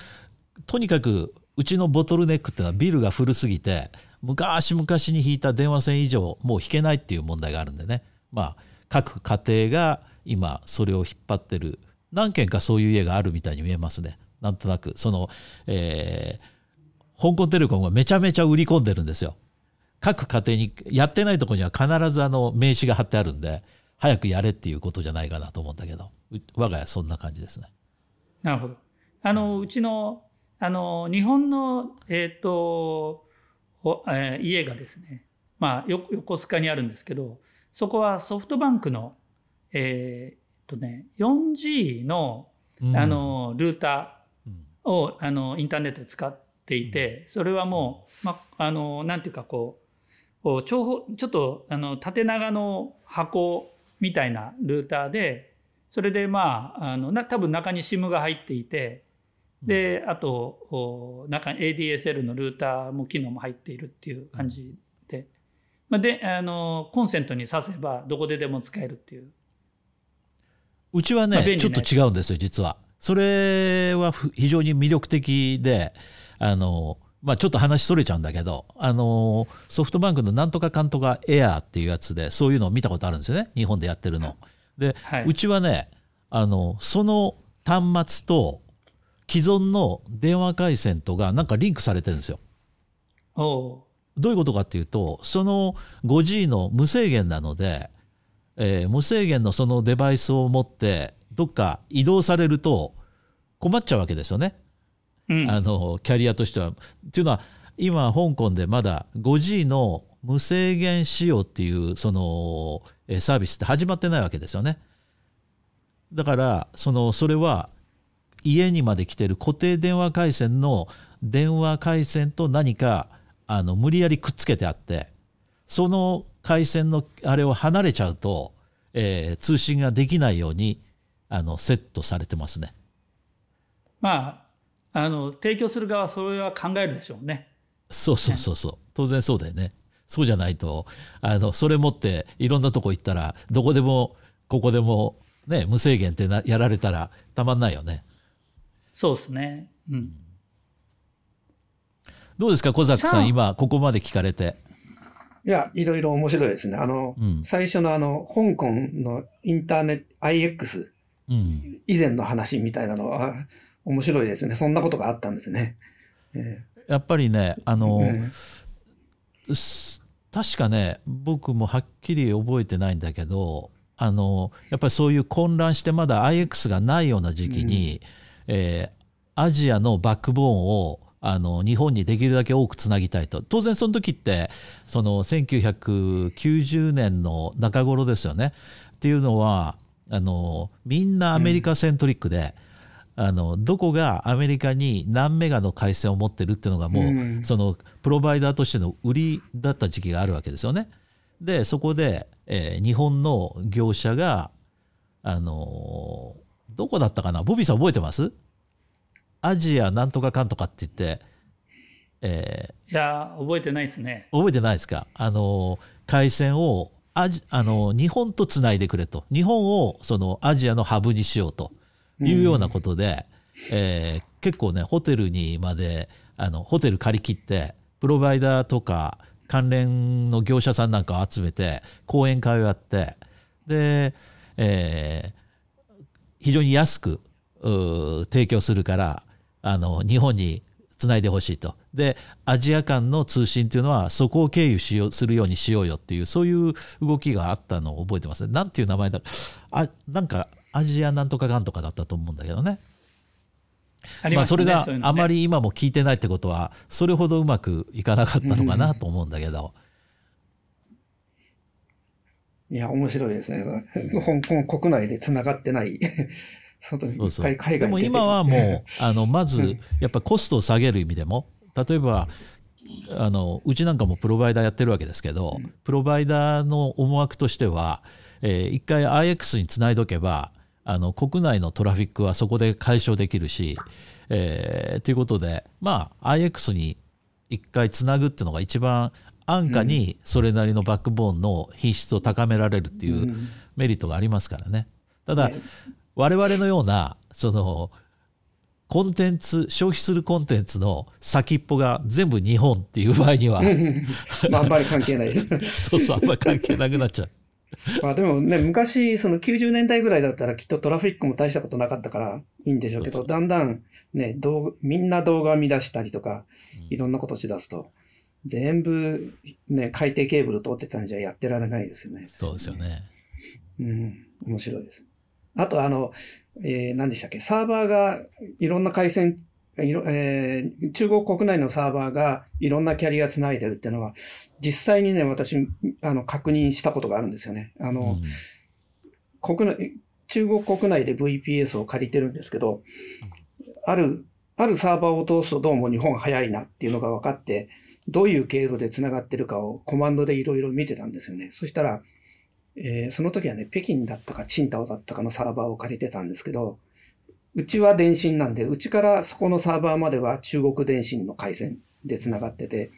とにかくうちのボトルネックっていうのはビルが古すぎて昔々に引いた電話線以上もう引けないっていう問題があるんでねまあ各家庭が今それを引っ張ってる何軒かそういう家があるみたいに見えますねなんとなくその、えー、香港テレコムがめちゃめちゃ売り込んでるんですよ。各家庭にやってないとこには必ずあの名刺が貼ってあるんで早くやれっていうことじゃないかなと思うんだけど我が家そんな感じですね。なるほど。あのうちのあの日本の、えーとえー、家がですね、まあ、横須賀にあるんですけどそこはソフトバンクの、えーとね、4G のあのルーターをあのインターネットで使っていてそれはもう、まあ、あのなんていうかこう長方ちょっとあの縦長の箱みたいなルーターでそれでまああのな多分中に SIM が入っていてであと中に ADSL のルーターも機能も入っているっていう感じで,、まあ、であのコンセントに挿せばどこででも使えるっていう。うちはね、まあ、ちょっと違うんですよ実は。それは非常に魅力的であのまあ、ちょっと話それちゃうんだけど、あのソフトバンクのなんとかかんとかエアーっていうやつでそういうのを見たことあるんですよね日本でやってるの。で、はい、うちはねあのその端末と既存の電話回線とがなんかリンクされてるんですよ。どういうことかっていうとその 5G の無制限なので、えー、無制限のそのデバイスを持ってどっか移動されると困っちゃうわけですよね。うん、あのキャリアとしては。っていうのは今香港でまだ 5G の無制限使用っていうそのサービスって始まってないわけですよね。だからそのそれは家にまで来てる固定電話回線の電話回線と何かあの無理やりくっつけてあってその回線のあれを離れちゃうと、えー、通信ができないようにあのセットされてますね。まああの提供する側はそれは考えるでしょうね。そうそうそうそう、当然そうだよね。そうじゃないとあのそれ持っていろんなとこ行ったらどこでもここでもね無制限ってなやられたらたまんないよね。そうですね。うん。どうですか小崎さん今ここまで聞かれて。いや、いろいろ面白いですね。あの、うん、最初のあの、香港のインターネット、IX、うん、以前の話みたいなのは、面白いですね。そんなことがあったんですね。えー、やっぱりね、あの、えー、確かね、僕もはっきり覚えてないんだけど、あの、やっぱりそういう混乱してまだ IX がないような時期に、うんえー、アジアのバックボーンをあの日本にできるだけ多くつなぎたいと。当然その時ってその1990年の中頃ですよね。っていうのはあのみんなアメリカセントリックで、うん、あのどこがアメリカに何メガの回線を持ってるっていうのがもう、うん、そのプロバイダーとしての売りだった時期があるわけですよね。でそこで、えー、日本の業者があのどこだったかな？ボビーさん覚えてます？アジアなんとかかんとかって言って、えー、いや覚えてないですね。覚えてないですか？あの回線をアジあの日本とつないでくれと。日本をそのアジアのハブにしようと。いうようなことで、うん、えー、結構ねホテルにまであのホテル借り切ってプロバイダーとか関連の業者さんなんかを集めて講演会をやって。で、えー、非常に安く提供するからあの日本につないでほしいと。でアジア間の通信っていうのはそこを経由しようするようにしようよっていうそういう動きがあったのを覚えてますね。なんていう名前だあなんかアジアなんとかかんとかだったと思うんだけどね。あまあ、それがあまり今も聞いてないってことはそれほどうまくいかなかったのかなと思うんだけど。いや、面白いですね。香港国内でつながってない。<laughs> 外に一回海外でも今はもう、<laughs> あの、まず、やっぱコストを下げる意味でも、例えば、あのうちなんかもプロバイダーやってるわけですけど、プロバイダーの思惑としては、えー、一回 IX につないどけばあの国内のトラフィックはそこで解消できるし、えー、ということでまあ IX に一回つなぐっていうのが一番安価にそれなりのバックボーンの品質を高められるっていうメリットがありますからね。ただ我々のようなそのコンテンツ消費するコンテンツの先っぽが全部日本っていう場合にはまあ、あんまり関係ない。<laughs> そうそうあんまり関係なくなっちゃう。まあでもね、昔、その90年代ぐらいだったらきっとトラフィックも大したことなかったからいいんでしょうけど、だんだんね、みんな動画見出したりとか、いろんなことしだすと、全部ね、海底ケーブル通ってたんじゃやってられないですよね。そうですよね。うん、面白いです。あとあの、えー、何でしたっけ、サーバーがいろんな回線えー、中国国内のサーバーがいろんなキャリアつないでるっていうのは、実際にね、私、あの、確認したことがあるんですよね。あの、うん、国内、中国国内で VPS を借りてるんですけど、ある、あるサーバーを通すとどうも日本早いなっていうのが分かって、どういう経路で繋がってるかをコマンドでいろいろ見てたんですよね。そしたら、えー、その時はね、北京だったか、チンタオだったかのサーバーを借りてたんですけど、うちは電信なんで、うちからそこのサーバーまでは中国電信の回線で繋がってて、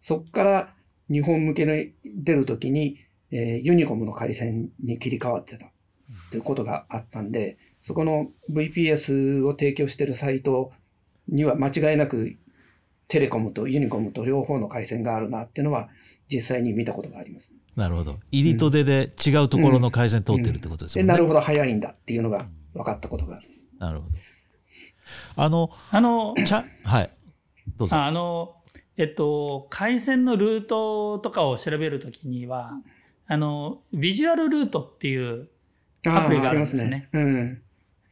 そこから日本向けに出るときに、えー、ユニコムの回線に切り替わってたということがあったんで、そこの VPS を提供してるサイトには間違いなくテレコムとユニコムと両方の回線があるなっていうのは実際に見たことがあります。なるほど。入りと出で違うところの回線通ってるってことですよね。なるほど、早いんだっていうのが分かったことがある。なるほど。あの、あの、ちゃはい。どうぞ。あの、えっと、回線のルートとかを調べるときには、あの、ビジュアルルートっていうアプリがあるんですね。ねうん。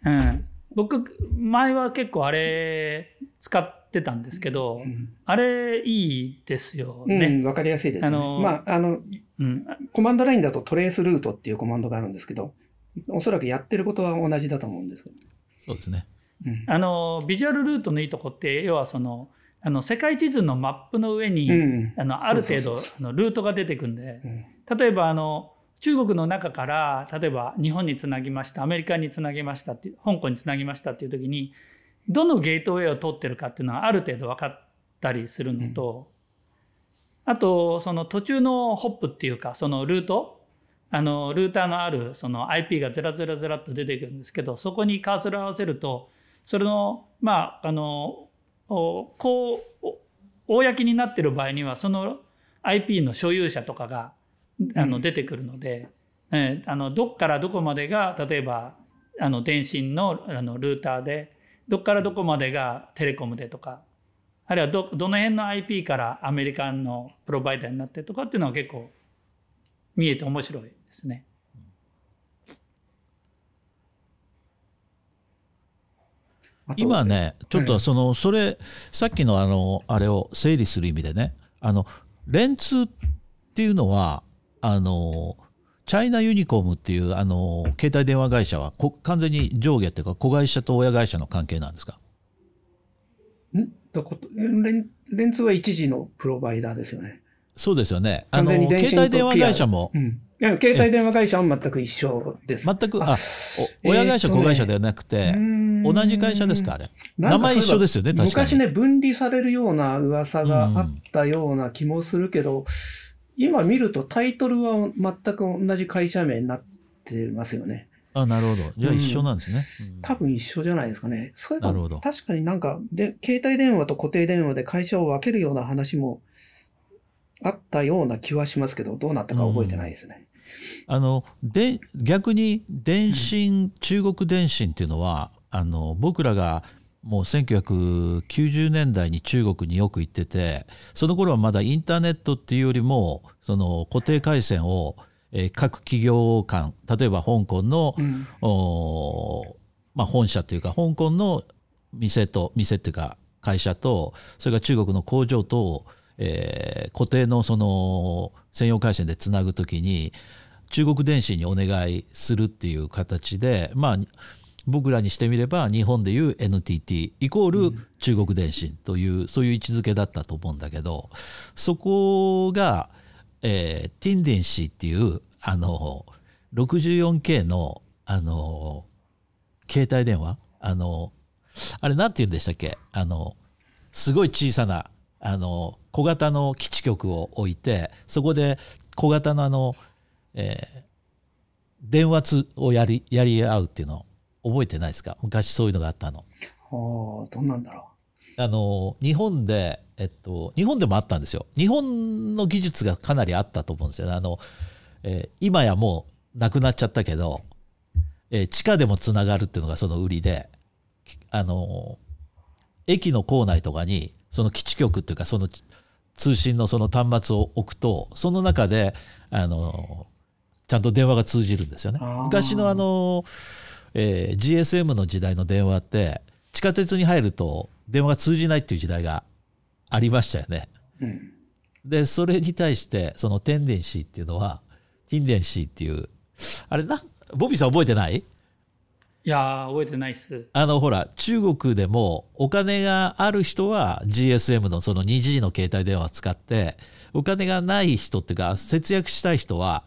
うん。僕、前は結構あれ使ってたんですけど、うん、あれいいですよね。うん、わかりやすいです、ね。あの、まあ、あの、うん、コマンドラインだとトレースルートっていうコマンドがあるんですけど、おそらくやってることは同じだと思うんですけど。そうですね。あのビジュアルルートのいいとこって要はそのあの世界地図のマップの上に、うん、あのある程度あのルートが出てくんで、うん、例えばあの中国の中から例えば日本につなぎましたアメリカにつなぎましたって香港につなぎましたっていう時にどのゲートウェイを通ってるかっていうのはある程度分かったりするのと、うん、あとその途中のホップっていうかそのルートあのルーターのあるその IP がずらずらずらっと出てくるんですけどそこにカーソルを合わせるとそれのまああのこう公になってる場合にはその IP の所有者とかがあの出てくるので、うん、えあのどっからどこまでが例えばあの電信のあのルーターでどっからどこまでがテレコムでとかあるいはどどの辺の IP からアメリカンのプロバイダーになってとかっていうのは結構見えて面白いですね。今ねちょっとその、それさっきのあのあれを整理する意味でねあのレンツっていうのはあのチャイナユニコームっていうあの携帯電話会社は完全に上下っていうか子会社と親会社の関係なんですか？ん？だこレンレンツは一時のプロバイダーですよね。そうですよね。あの携帯電話会社も、うん携帯電話会社は全く一緒です。全く、あ、親会社、子会社ではなくて、同じ会社ですか、あれ？名前一緒ですよね、確かに。昔ね、分離されるような噂があったような気もするけど、今見るとタイトルは全く同じ会社名になってますよね。あ、なるほど。じゃあ一緒なんですね。多分一緒じゃないですかね。そういえば、確かになんかで、携帯電話と固定電話で会社を分けるような話もあったような気はしますけど、どうなったか覚えてないですね。あので逆に電信、うん、中国電信っていうのはあの僕らがもう1990年代に中国によく行っててその頃はまだインターネットっていうよりもその固定回線を、えー、各企業間例えば香港の、うん、まあ、本社というか香港の店と店っていうか会社とそれから中国の工場と、えー、固定のその専用回線でつなぐときに中国電信にお願いするっていう形でまあ僕らにしてみれば日本でいう NTT イコール中国電信という、そういう位置づけだったと思うんだけどそこが、えー、ティンデンシーっていうあの 64K のあの携帯電話あのあれなんて言うんでしたっけ？あのすごい小さなあの小型の基地局を置いてそこで小型のあの、えー、電話をやりやり合うっていうの。を覚えてないですか？昔そういうのがあったの。はあどうなんだろう。あの日本で、えっと、日本でもあったんですよ。日本の技術がかなりあったと思うんですよね。あのえー、今やもうなくなっちゃったけど、えー、地下でもつながるっていうのがその売りであの駅の構内とかにその基地局っていうかその通信のその端末を置くとその中であのちゃんと電話が通じるんですよね。昔のあの、えー、GSM の時代の電話って地下鉄に入ると電話が通じないっていう時代がありましたよね。うん、でそれに対してそのテンデンシーっていうのはティンデンシーっていうあれなボビーさん覚えてない？いや覚えてないっす。あのほら中国でもお金がある人は GSM のその 2G の携帯電話を使ってお金がない人っていうか節約したい人は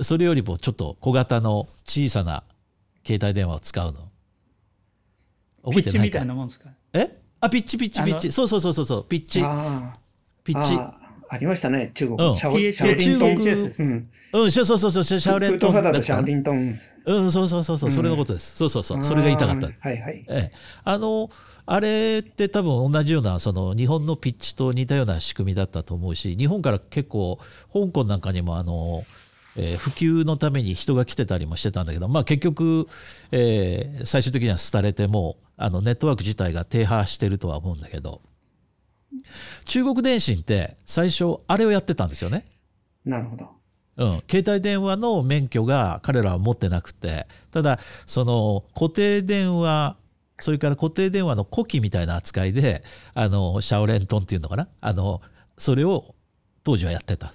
それよりもちょっと小型の小さな携帯電話を使うの？覚えてないかピッチみたいなもんですか？え？あピッチピッチピッチ。そうそうそうそうそうピッチ。ピッチ。ありましたね中国、うん、シャオリントン、うん、うん、そうそうそうそうシャオリントンだシャオリントン。うんそうそうそうそうそれのことです、そうそうそうそれが言いたかった。はいはい。ええ。あのあれって多分同じようなその日本のピッチと似たような仕組みだったと思うし日本から結構香港なんかにもあのえー、普及のために人が来てたりもしてたんだけど、まあ、結局、えー、最終的には廃れてもあのネットワーク自体が停波してるとは思うんだけど中国電信って最初あれをやってたんですよね。なるほど。うん、携帯電話の免許が彼らは持ってなくてただその固定電話それから固定電話の古希みたいな扱いであのシャオレントンっていうのかな？あのそれを当時はやってた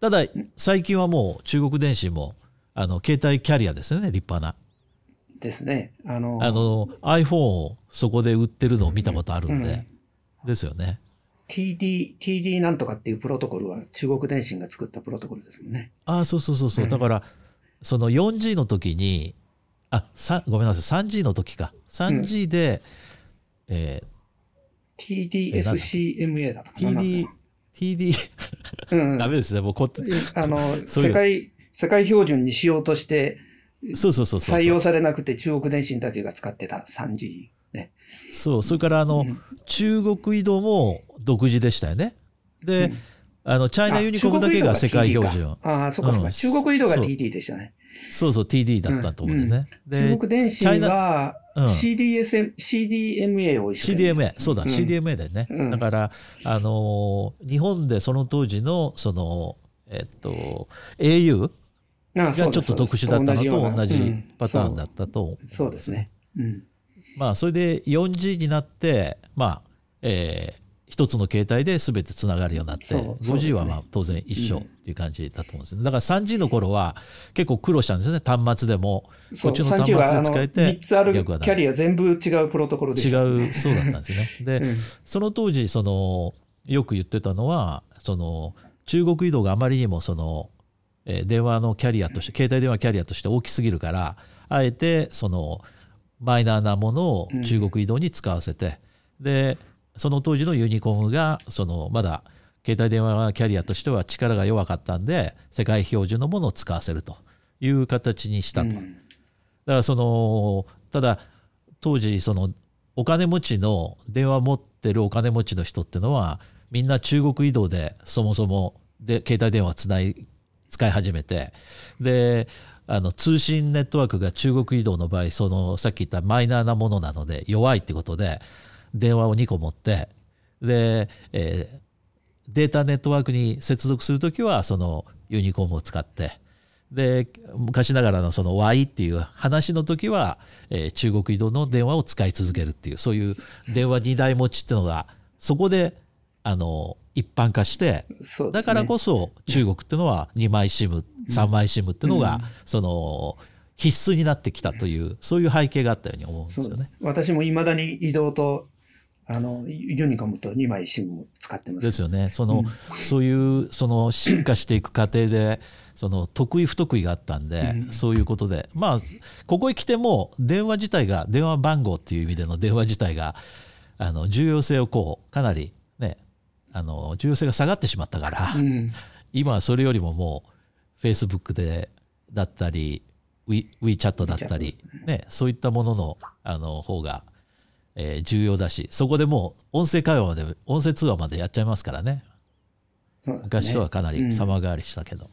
ただ最近はもう中国電信もあの携帯キャリアですよね立派な。ですね。あのあの iPhone をそこで売ってるのを見たことあるんで、うん、ですよね。TD、TD なんとかっていうプロトコルは中国電信が作ったプロトコルですもんね。ああ、そうそうそうそう。うん、だから、その 4G の時に、あ、ごめんなさい、3G の時か。3G で、うん、えー、TDSCMA だったかな。TD、TD <laughs> うん、ダメですね、もうこあの、世界、世界標準にしようとして、そうそうそう採用されなくて中国電信だけが使ってた 3G。ね。そう、それからあの、うん、中国移動も独自でしたよね。で、うん、あの、チャイナユニコムだけが世界標準。ああ、そっかそっか、中国移動が TD でしたね。そうそう、TD だったと思うんでね。中国電信は CDSM、CDMA を一緒 CDMA、そうだ、CDMA だよね。だから、あの日本でその当時の、その、えっと、au がちょっと特殊だったのと同じパターンだったと思う。そう。ですね。うん。まあ、それで 4G になって、まあえー、一つの携帯で全てつながるようになって、5G はまあ当然一緒っていう感じだと思うんですね、だから 3G の頃は結構苦労したんですよね、端末でも。こっちの端末で使えて、3つあるキャリア全部違うプロトコルで違う、そうだったんですね。で、うん、その当時その、よく言ってたのは、その中国移動があまりにもその、えー、電話のキャリアとして、携帯電話キャリアとして大きすぎるから、あえてその、マイナーなものを中国移動に使わせて、うん、でその当時のユニコムがそのまだ携帯電話キャリアとしては力が弱かったんで世界標準のものを使わせるという形にしたと。うん、だからそのただ当時そのお金持ちの電話持ってるお金持ちの人っていうのはみんな中国移動でそもそもで携帯電話つない使い始めてであの通信ネットワークが中国移動の場合そのさっき言ったマイナーなものなので弱いってことで電話を2個持ってで、えー、データネットワークに接続するときはそのユニコームを使ってで昔ながらのその Y っていう話の時は、えー、中国移動の電話を使い続けるっていうそういう電話2台持ちっていうのがそこであの一般化して、ね、だからこそ中国っていうのは2枚 SIM3 枚 SIM っていうのが、うん、その必須になってきたというそういう背景があったように思うんですよね。私もいまだに移動とあのユニコムと2枚 SIM を使ってます。ですよね。その、うん、そういうその進化していく過程でその得意不得意があったんで、うん、そういうことで。まあここへ来ても電話自体が電話番号っていう意味での電話自体があの重要性をこうかなりあの重要性が下がってしまったから、うん、今はそれよりももうフェイスブックでだったり WeChat だったり、ね、そういったもののあの方が、えー、重要だしそこでもう音声会話まで音声通話までやっちゃいますからね、ね、昔とはかなり様変わりしたけど。うん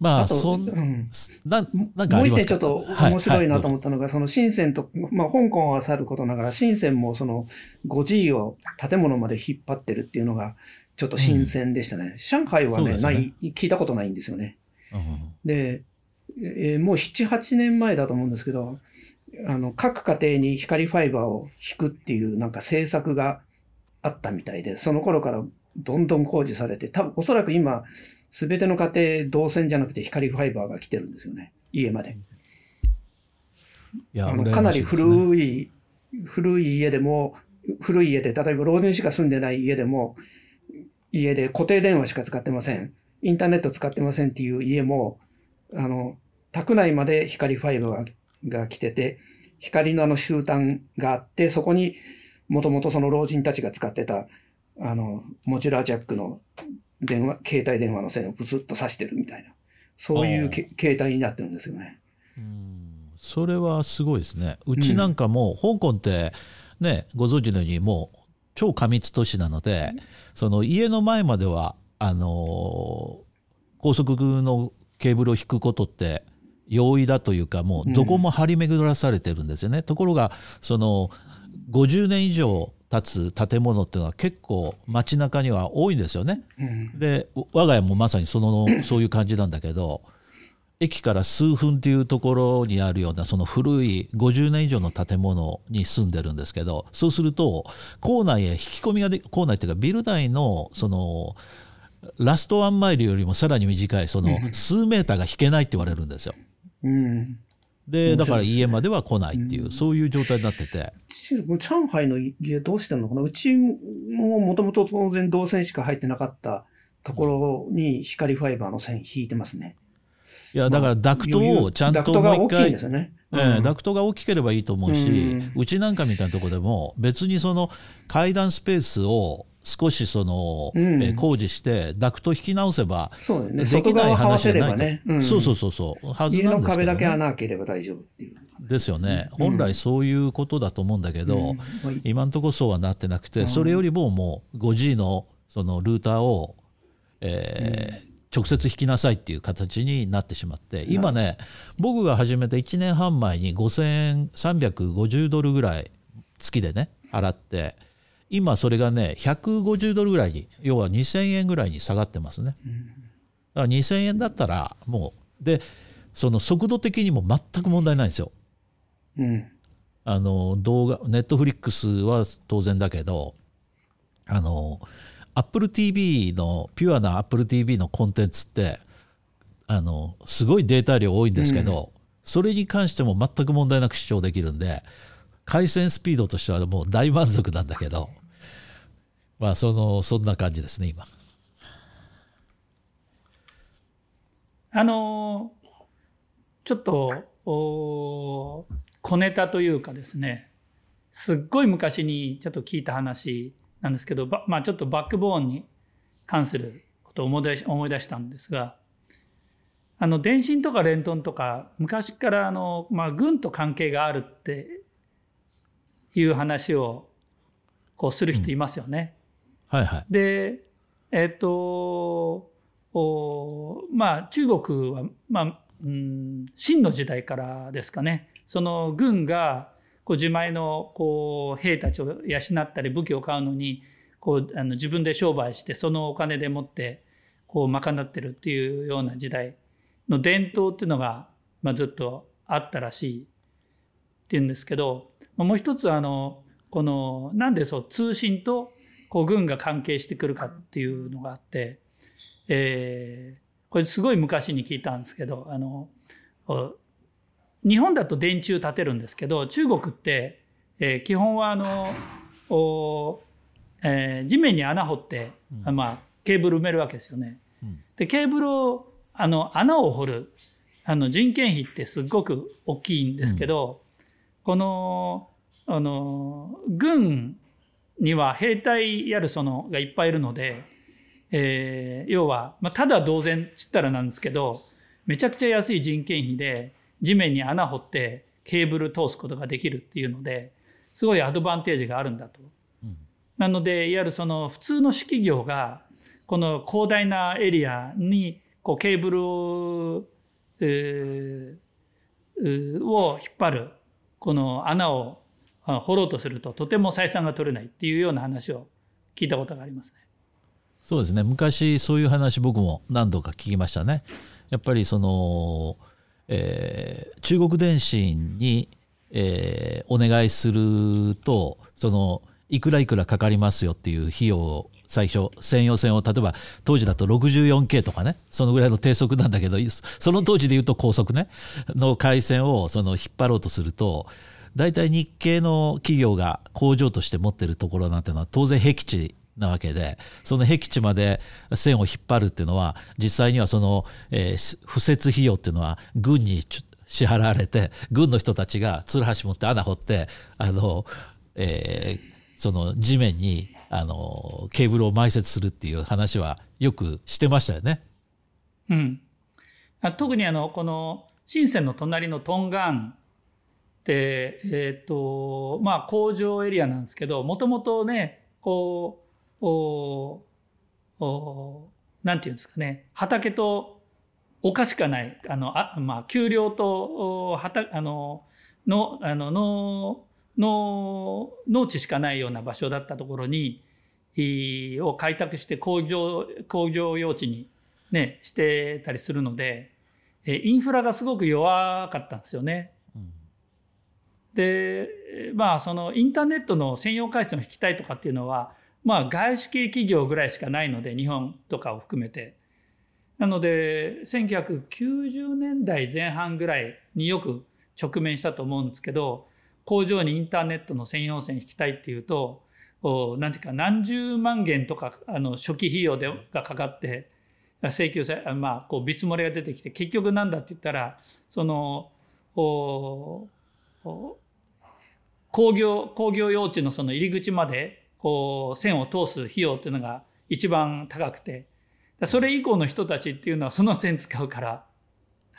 まあ、そん、うん、ななんかもう一点ちょっと面白いなと思ったのが、はいはい、その深センと、まあ、香港はさることながら、深センもその 5G を建物まで引っ張ってるっていうのが、ちょっと新鮮でしたね。うん、上海はね、ね。ない、聞いたことないんですよね。うん、で、えー、もう7、8年前だと思うんですけど、あの、各家庭に光ファイバーを引くっていうなんか政策があったみたいで、その頃からどんどん工事されて、多分おそらく今、すべての家庭導線じゃなくて光ファイバーが来てるんですよね。家まで。いやあのかなり古い、古い家でも、古い家で、例えば老人しか住んでない家でも、家で固定電話しか使ってません。インターネット使ってませんっていう家も、あの、宅内まで光ファイバーが来てて、光のあの終端があって、そこにもともとその老人たちが使ってた、あの、モジュラージャックの電話、携帯電話の線をブスッと刺してるみたいな、そういう携帯になってるんですよね。それはすごいですね。うちなんかも、香港ってね、ご存知のようにもう超過密都市なので、その家の前までは、あの高速のケーブルを引くことって容易だというかもうどこも張り巡らされてるんですよね。ところがその50年以上立つ建物っていうのは結構街中には多いんですよね。で我が家もまさにそのそういう感じなんだけど駅から数分っていうところにあるようなその古い50年以上の建物に住んでるんですけどそうすると構内へ引き込みがで構内っていうかビル内のそのラストワンマイルよりもさらに短いその数メーターが引けないって言われるんですよ。うん、でだから家までは来ないっていう、そういう状態になってて。上海の家どうしてんのかな？うちももともと当然導線しか入ってなかったところに光ファイバーの線引いてますね。いやだからダクトをちゃんともう一回、ね。うん、ダクトが大きければいいと思うし、うちなんかみたいなところでも別にその階段スペースを少しその、うん、え工事してダクト引き直せばそうね、できない話じゃないと、ね。うん、そうそうそうそう。はずなんですけど、ね、家の壁だけ穴開ければ大丈夫っていう。ですよね、うん、本来そういうことだと思うんだけど、今のところそうはなってなくて、それよりももう 5G のそのルーターを、えー直接引きなさいっていう形になってしまって今ね僕が始めた1年半前に5350ドルぐらい月でね払って今それがね150ドルぐらいに要は2000円ぐらいに下がってますね。だから2000円だったらもうでその速度的にも全く問題ないんですよ。うん、あの動画ネットフリックスは当然だけどあの Apple TV のピュアな Apple TV のコンテンツってあのすごいデータ量多いんですけど、うん、それに関しても全く問題なく視聴できるんで回線スピードとしてはもう大満足なんだけどまあそのそんな感じですね今。あのちょっとお小ネタというかですねすっごい昔にちょっと聞いた話なんですけど、まあ、ちょっとバックボーンに関することを思い出し思い出したんですがあの電信とかレントンとか昔からあの、まあ、軍と関係があるっていう話をこうする人いますよね。はいはい、でえっ、ー、とおまあ中国は、まあうん、秦の時代からですかね。その軍がこう自前のこう兵たちを養ったり武器を買うのにこうあの自分で商売してそのお金でもってこう賄ってるっていうような時代の伝統っていうのが、まあ、ずっとあったらしいっていうんですけどもう一つあのこのなんでそう通信とこう軍が関係してくるかっていうのがあって、えー、これすごい昔に聞いたんですけどあの日本だと電柱立てるんですけど中国って、えー、基本はあのお、えー、地面に穴掘って、うん、まあ、ケーブル埋めるわけですよね。うん、でケーブルをあの穴を掘るあの人件費ってすっごく大きいんですけど、うん、このあの軍には兵隊やるそのがいっぱいいるので、えー、要は、まあ、ただ同然つったらなんですけどめちゃくちゃ安い人件費で地面に穴掘ってケーブル通すことができるっていうのですごいアドバンテージがあるんだと。うん、なのでいわゆるその普通の式業がこの広大なエリアにこうケーブルを,、えー、を引っ張るこの穴を掘ろうとするととても採算が取れないっていうような話を聞いたことがありますね。そうですね昔そういう話僕も何度か聞きましたね。やっぱりそのえー、中国電信に、えー、お願いするとそのいくらいくらかかりますよっていう費用を最初専用線を例えば当時だと 64K とかねそのぐらいの低速なんだけどその当時でいうと高速ねの回線をその引っ張ろうとすると大体日系の企業が工場として持ってるところなんてのは当然僻地なわけでその僻地まで線を引っ張るっていうのは実際にはその、えー、敷設費用っていうのは軍に支払われて軍の人たちがツルハシ持って穴掘ってあの、えー、その地面にあのケーブルを埋設するっていう話はよくしてましたよね。うん、特にあのこの深センの隣のトンガンって、えーとまあ、工場エリアなんですけどもともとねこうおおなんていうんですかね畑と丘しかないあのあ、まあ、丘陵と畑あののあののの農地しかないような場所だったところにを開拓して工場工場用地に、ね、してたりするのでインフラがすごく弱かったんですよね。でまあそのインターネットの専用回線を引きたいとかっていうのはまあ外資系企業ぐらいしかないので日本とかを含めて。なので1990年代前半ぐらいによく直面したと思うんですけど工場にインターネットの専用線引きたいっていうと何ていうか何十万元とかあの初期費用でがかかって請求されまあこう見積もりが出てきて結局なんだって言ったらそのお工業工業用地のその入り口までこう線を通す費用っていうのが一番高くて。それ以降の人たちっていうのはその線使うから。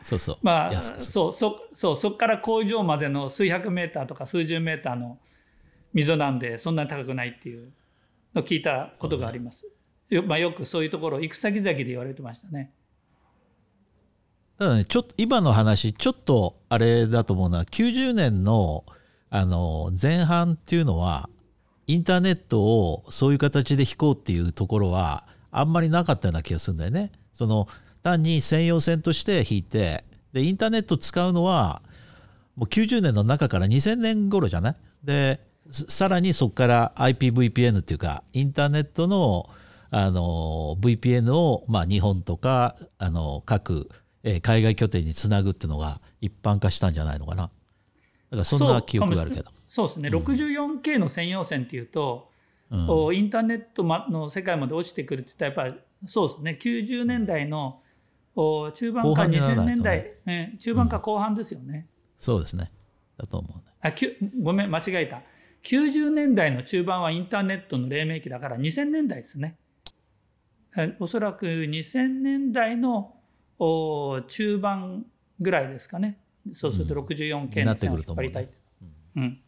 そうそう。まあそうそそうそこから工場までの数百メーターとか数十メーターの溝なんでそんなに高くないっていうのを聞いたことがあります。よ,、まあ、よくそういうところ行く先々で言われてましたね。ただねちょっと今の話ちょっとあれだと思うのは90年のあの前半っていうのはインターネットをそういう形で引こうっていうところはあんまりなかったような気がするんだよね。その単に専用線として引いてでインターネット使うのはもう90年の中から2000年頃じゃない？でさらにそこから IPVPN っていうかインターネットのあの VPN を、まあ、日本とかあの各、えー、海外拠点につなぐっていうのが一般化したんじゃないのかな。だからそんな記憶があるけど。そうですね、うん、64K の専用線っていうと、うん、インターネットの世界まで落ちてくるって言ったらやっぱりそうですね。90年代の中盤か2000年代、ね、中盤か後半ですよね、うん、そうですね。だと思う、ね、あごめん間違えた。90年代の中盤はインターネットの黎明期だから2000年代ですね。おそらく2000年代の中盤ぐらいですかね。そうすると 64K の線を引っ張りたい。うん、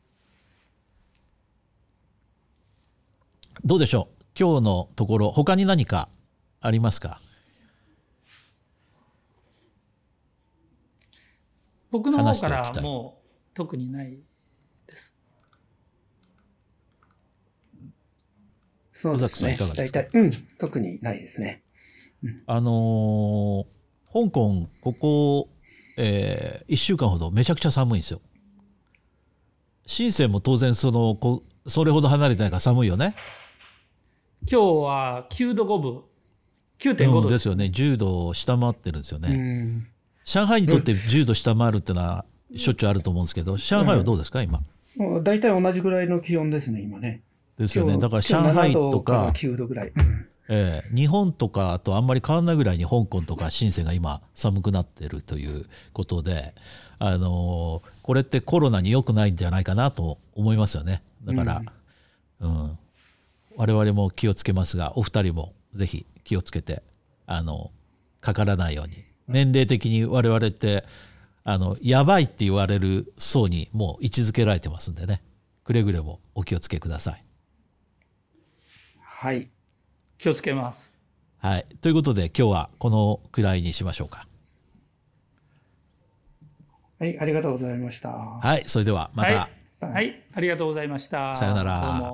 どうでしょう？今日のところ他に何かありますか？僕の方からもう特にないそうですね。大体、うん、特にないですね。うん、あのー、香港、ここ、えー、1週間ほどめちゃくちゃ寒いんですよ。深センも当然そのこそれほど離れてないから寒いよね。今日は9度5分、9.5度、うん、ですよね。10度を下回ってるんですよね。上海にとって10度下回るっていうのはしょっちゅうあると思うんですけど、上海はどうですか、今？大体同じぐらいの気温ですね、今ね。ですよね。だから上海とか、9度ぐらい。えー、日本とかとあんまり変わらないぐらいに香港とか深センが今寒くなってるということで、あのー、これってコロナに良くないんじゃないかなと思いますよね。だから、うん、うん、我々も気をつけますがお二人もぜひ気をつけてあのかからないように。年齢的に我々ってあのやばいって言われる層にもう位置づけられてますんでね。くれぐれもお気をつけください。はい。気をつけます。はい。ということで、今日はこのくらいにしましょうか。はい、ありがとうございました。はい、それではまた。はい、はい、ありがとうございました。さよなら。